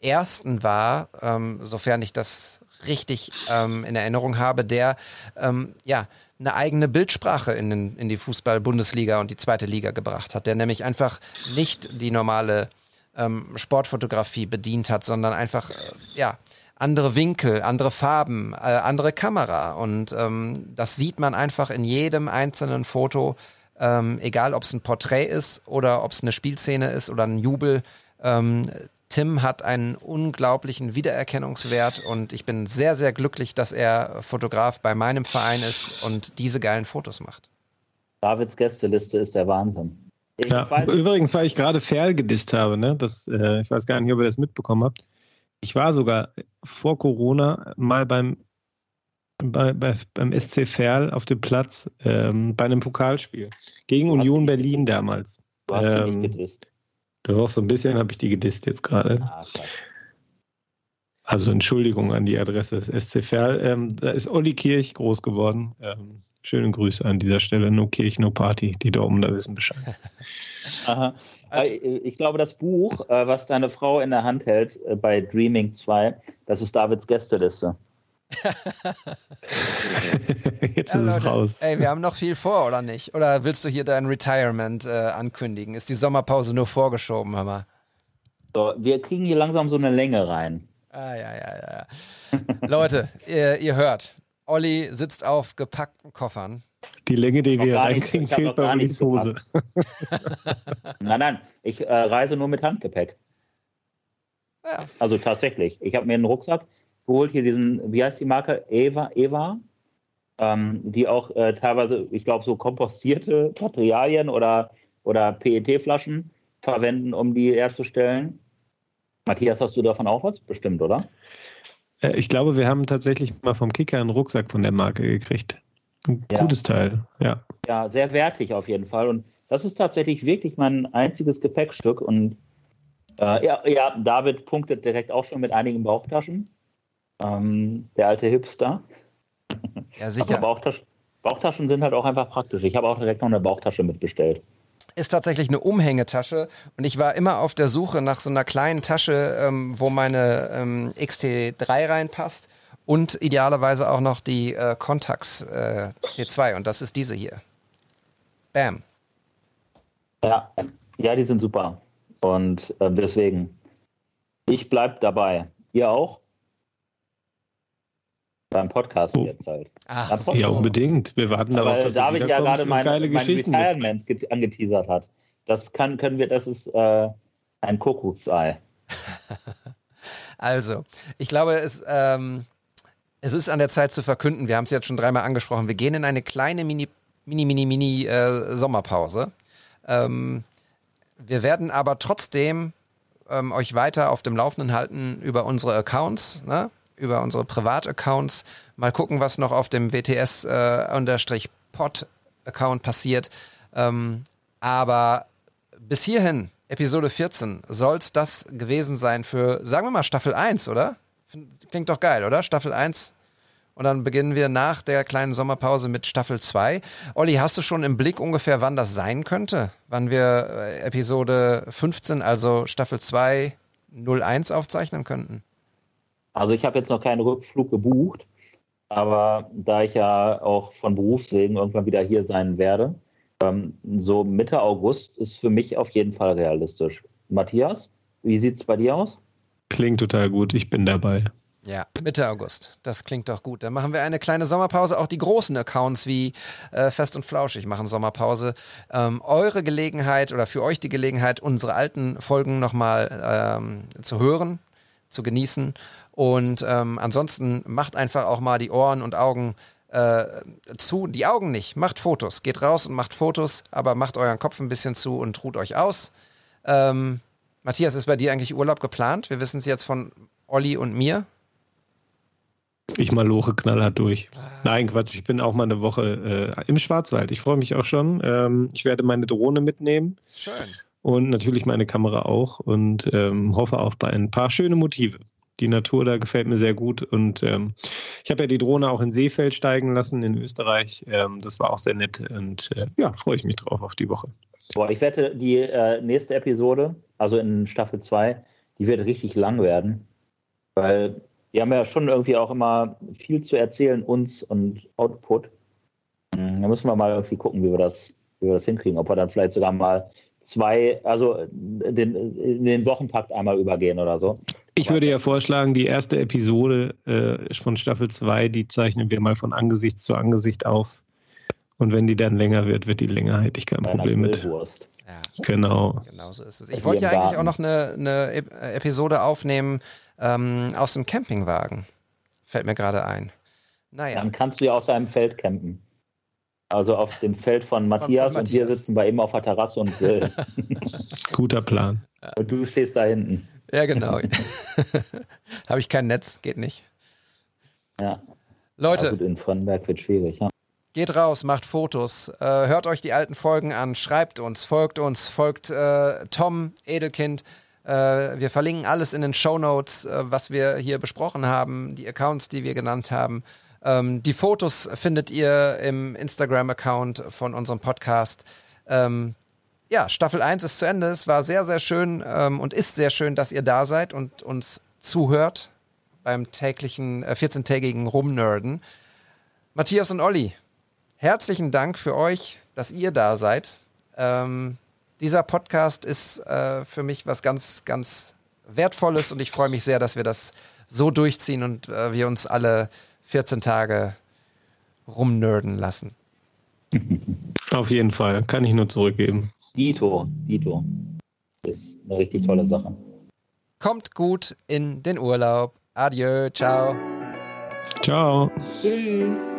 ersten war, ähm, sofern ich das richtig ähm, in Erinnerung habe, der ähm, ja eine eigene Bildsprache in, den, in die Fußball-Bundesliga und die zweite Liga gebracht hat, der nämlich einfach nicht die normale ähm, Sportfotografie bedient hat, sondern einfach äh, ja andere Winkel, andere Farben, äh, andere Kamera und ähm, das sieht man einfach in jedem einzelnen Foto, ähm, egal ob es ein Porträt ist oder ob es eine Spielszene ist oder ein Jubel. Ähm, Tim hat einen unglaublichen Wiedererkennungswert und ich bin sehr, sehr glücklich, dass er Fotograf bei meinem Verein ist und diese geilen Fotos macht. Davids Gästeliste ist der Wahnsinn. Ja, übrigens, weil ich gerade Ferl gedisst habe, ne? das, äh, ich weiß gar nicht, ob ihr das mitbekommen habt. Ich war sogar vor Corona mal beim, bei, bei, beim SC Ferl auf dem Platz ähm, bei einem Pokalspiel gegen Union Berlin damals. Du hast ähm, nicht gedisst. Doch, so ein bisschen habe ich die gedisst jetzt gerade. Ah, also Entschuldigung an die Adresse des SC Verl. Ähm, da ist Olli Kirch groß geworden. Ähm, schöne Grüße an dieser Stelle. No Kirch, no Party. Die da oben da wissen Bescheid. Aha. Also, ich glaube, das Buch, äh, was deine Frau in der Hand hält äh, bei Dreaming 2, das ist Davids Gästeliste. Jetzt ja, ist Leute, es raus. Ey, wir haben noch viel vor, oder nicht? Oder willst du hier dein Retirement äh, ankündigen? Ist die Sommerpause nur vorgeschoben, hör mal? So, wir kriegen hier langsam so eine Länge rein. Ah, ja, ja, ja. ja. Leute, ihr, ihr, hört, Olli sitzt auf gepackten Koffern. Die Länge, die wir reinkriegen, fehlt bei Ollis Hose. nein, nein, ich äh, reise nur mit Handgepäck. Ja. Also tatsächlich. Ich habe mir einen Rucksack geholt, hier diesen, wie heißt die Marke? Eva, Eva, ähm, die auch äh, teilweise, ich glaube, so kompostierte Materialien oder, oder PET-Flaschen verwenden, um die herzustellen. Matthias, hast du davon auch was? Bestimmt, oder? Äh, ich glaube, wir haben tatsächlich mal vom Kicker einen Rucksack von der Marke gekriegt. Ein ja. gutes Teil, ja. Ja, sehr wertig auf jeden Fall. Und das ist tatsächlich wirklich mein einziges Gepäckstück. Und äh, ja, ja, David punktet direkt auch schon mit einigen Bauchtaschen. Ähm, der alte Hipster. Ja, sicher. Aber Bauchtaschen, Bauchtaschen sind halt auch einfach praktisch. Ich habe auch direkt noch eine Bauchtasche mitbestellt ist tatsächlich eine Umhängetasche und ich war immer auf der Suche nach so einer kleinen Tasche, ähm, wo meine ähm, XT3 reinpasst und idealerweise auch noch die äh, Contax äh, T2 und das ist diese hier. Bam. Ja, ja, die sind super und äh, deswegen ich bleib dabei. Ihr auch? Beim Podcast oh. jetzt halt. Ach, ja, unbedingt. Wir warten darauf, dass David ja gerade mein, mein Retirement angeteasert hat. Das kann, können wir, das ist äh, ein Kuckucksei. also, ich glaube, es, ähm, es ist an der Zeit zu verkünden, wir haben es jetzt schon dreimal angesprochen, wir gehen in eine kleine Mini, Mini, Mini, Mini äh, Sommerpause. Ähm, wir werden aber trotzdem ähm, euch weiter auf dem Laufenden halten über unsere Accounts. Ne? Über unsere Privataccounts. Mal gucken, was noch auf dem WTS-Pod-Account äh, passiert. Ähm, aber bis hierhin, Episode 14, soll es das gewesen sein für, sagen wir mal, Staffel 1, oder? Klingt doch geil, oder? Staffel 1. Und dann beginnen wir nach der kleinen Sommerpause mit Staffel 2. Olli, hast du schon im Blick ungefähr, wann das sein könnte? Wann wir äh, Episode 15, also Staffel 2, 01 aufzeichnen könnten? Also ich habe jetzt noch keinen Rückflug gebucht, aber da ich ja auch von Berufswegen irgendwann wieder hier sein werde, ähm, so Mitte August ist für mich auf jeden Fall realistisch. Matthias, wie sieht es bei dir aus? Klingt total gut, ich bin dabei. Ja, Mitte August. Das klingt doch gut. Dann machen wir eine kleine Sommerpause. Auch die großen Accounts wie äh, Fest und Flauschig machen Sommerpause. Ähm, eure Gelegenheit oder für euch die Gelegenheit, unsere alten Folgen nochmal ähm, zu hören, zu genießen. Und ähm, ansonsten macht einfach auch mal die Ohren und Augen äh, zu. Die Augen nicht. Macht Fotos. Geht raus und macht Fotos, aber macht euren Kopf ein bisschen zu und ruht euch aus. Ähm, Matthias, ist bei dir eigentlich Urlaub geplant? Wir wissen es jetzt von Olli und mir. Ich mal loche knallhart durch. Nein, Quatsch, ich bin auch mal eine Woche äh, im Schwarzwald. Ich freue mich auch schon. Ähm, ich werde meine Drohne mitnehmen. Schön. Und natürlich meine Kamera auch und ähm, hoffe auf ein paar schöne Motive. Die Natur da gefällt mir sehr gut und ähm, ich habe ja die Drohne auch in Seefeld steigen lassen in Österreich. Ähm, das war auch sehr nett und äh, ja, freue ich mich drauf auf die Woche. Boah, ich wette, die äh, nächste Episode, also in Staffel 2, die wird richtig lang werden, weil wir haben ja schon irgendwie auch immer viel zu erzählen, uns und Output. Hm, da müssen wir mal irgendwie gucken, wie wir das, wie wir das hinkriegen. Ob wir dann vielleicht sogar mal zwei, also den, den Wochenpakt einmal übergehen oder so. Ich würde ja vorschlagen, die erste Episode äh, von Staffel 2, die zeichnen wir mal von Angesicht zu Angesicht auf. Und wenn die dann länger wird, wird die länger, hätte ich kein Problem mit. Ja, Genau. genau so ist es. Ich wollte ja eigentlich auch noch eine, eine Ep- Episode aufnehmen ähm, aus dem Campingwagen. Fällt mir gerade ein. Naja. Dann kannst du ja auf seinem Feld campen. Also auf dem Feld von Matthias, und wir Matthias. sitzen bei ihm auf der Terrasse und grillen. Guter Plan. und du stehst da hinten. Ja, genau. Habe ich kein Netz, geht nicht. Ja. Leute, Ja, gut, in Frannenberg wird schwierig. Ja. Geht raus, macht Fotos, äh, hört euch die alten Folgen an, schreibt uns, folgt uns, folgt äh, Tom, Edelkind. Äh, wir verlinken alles in den Show Notes, äh, was wir hier besprochen haben, die Accounts, die wir genannt haben. Ähm, die Fotos findet ihr im Instagram-Account von unserem Podcast. Ähm, ja, Staffel 1 ist zu Ende. Es war sehr, sehr schön ähm, und ist sehr schön, dass ihr da seid und uns zuhört beim täglichen, äh, 14-tägigen Rumnerden. Matthias und Olli, herzlichen Dank für euch, dass ihr da seid. Ähm, dieser Podcast ist äh, für mich was ganz, ganz Wertvolles und ich freue mich sehr, dass wir das so durchziehen und äh, wir uns alle 14 Tage rumnerden lassen. Auf jeden Fall. Kann ich nur zurückgeben. Dito, Dito. Das ist eine richtig tolle Sache. Kommt gut in den Urlaub. Adieu, ciao. Ciao. Tschüss.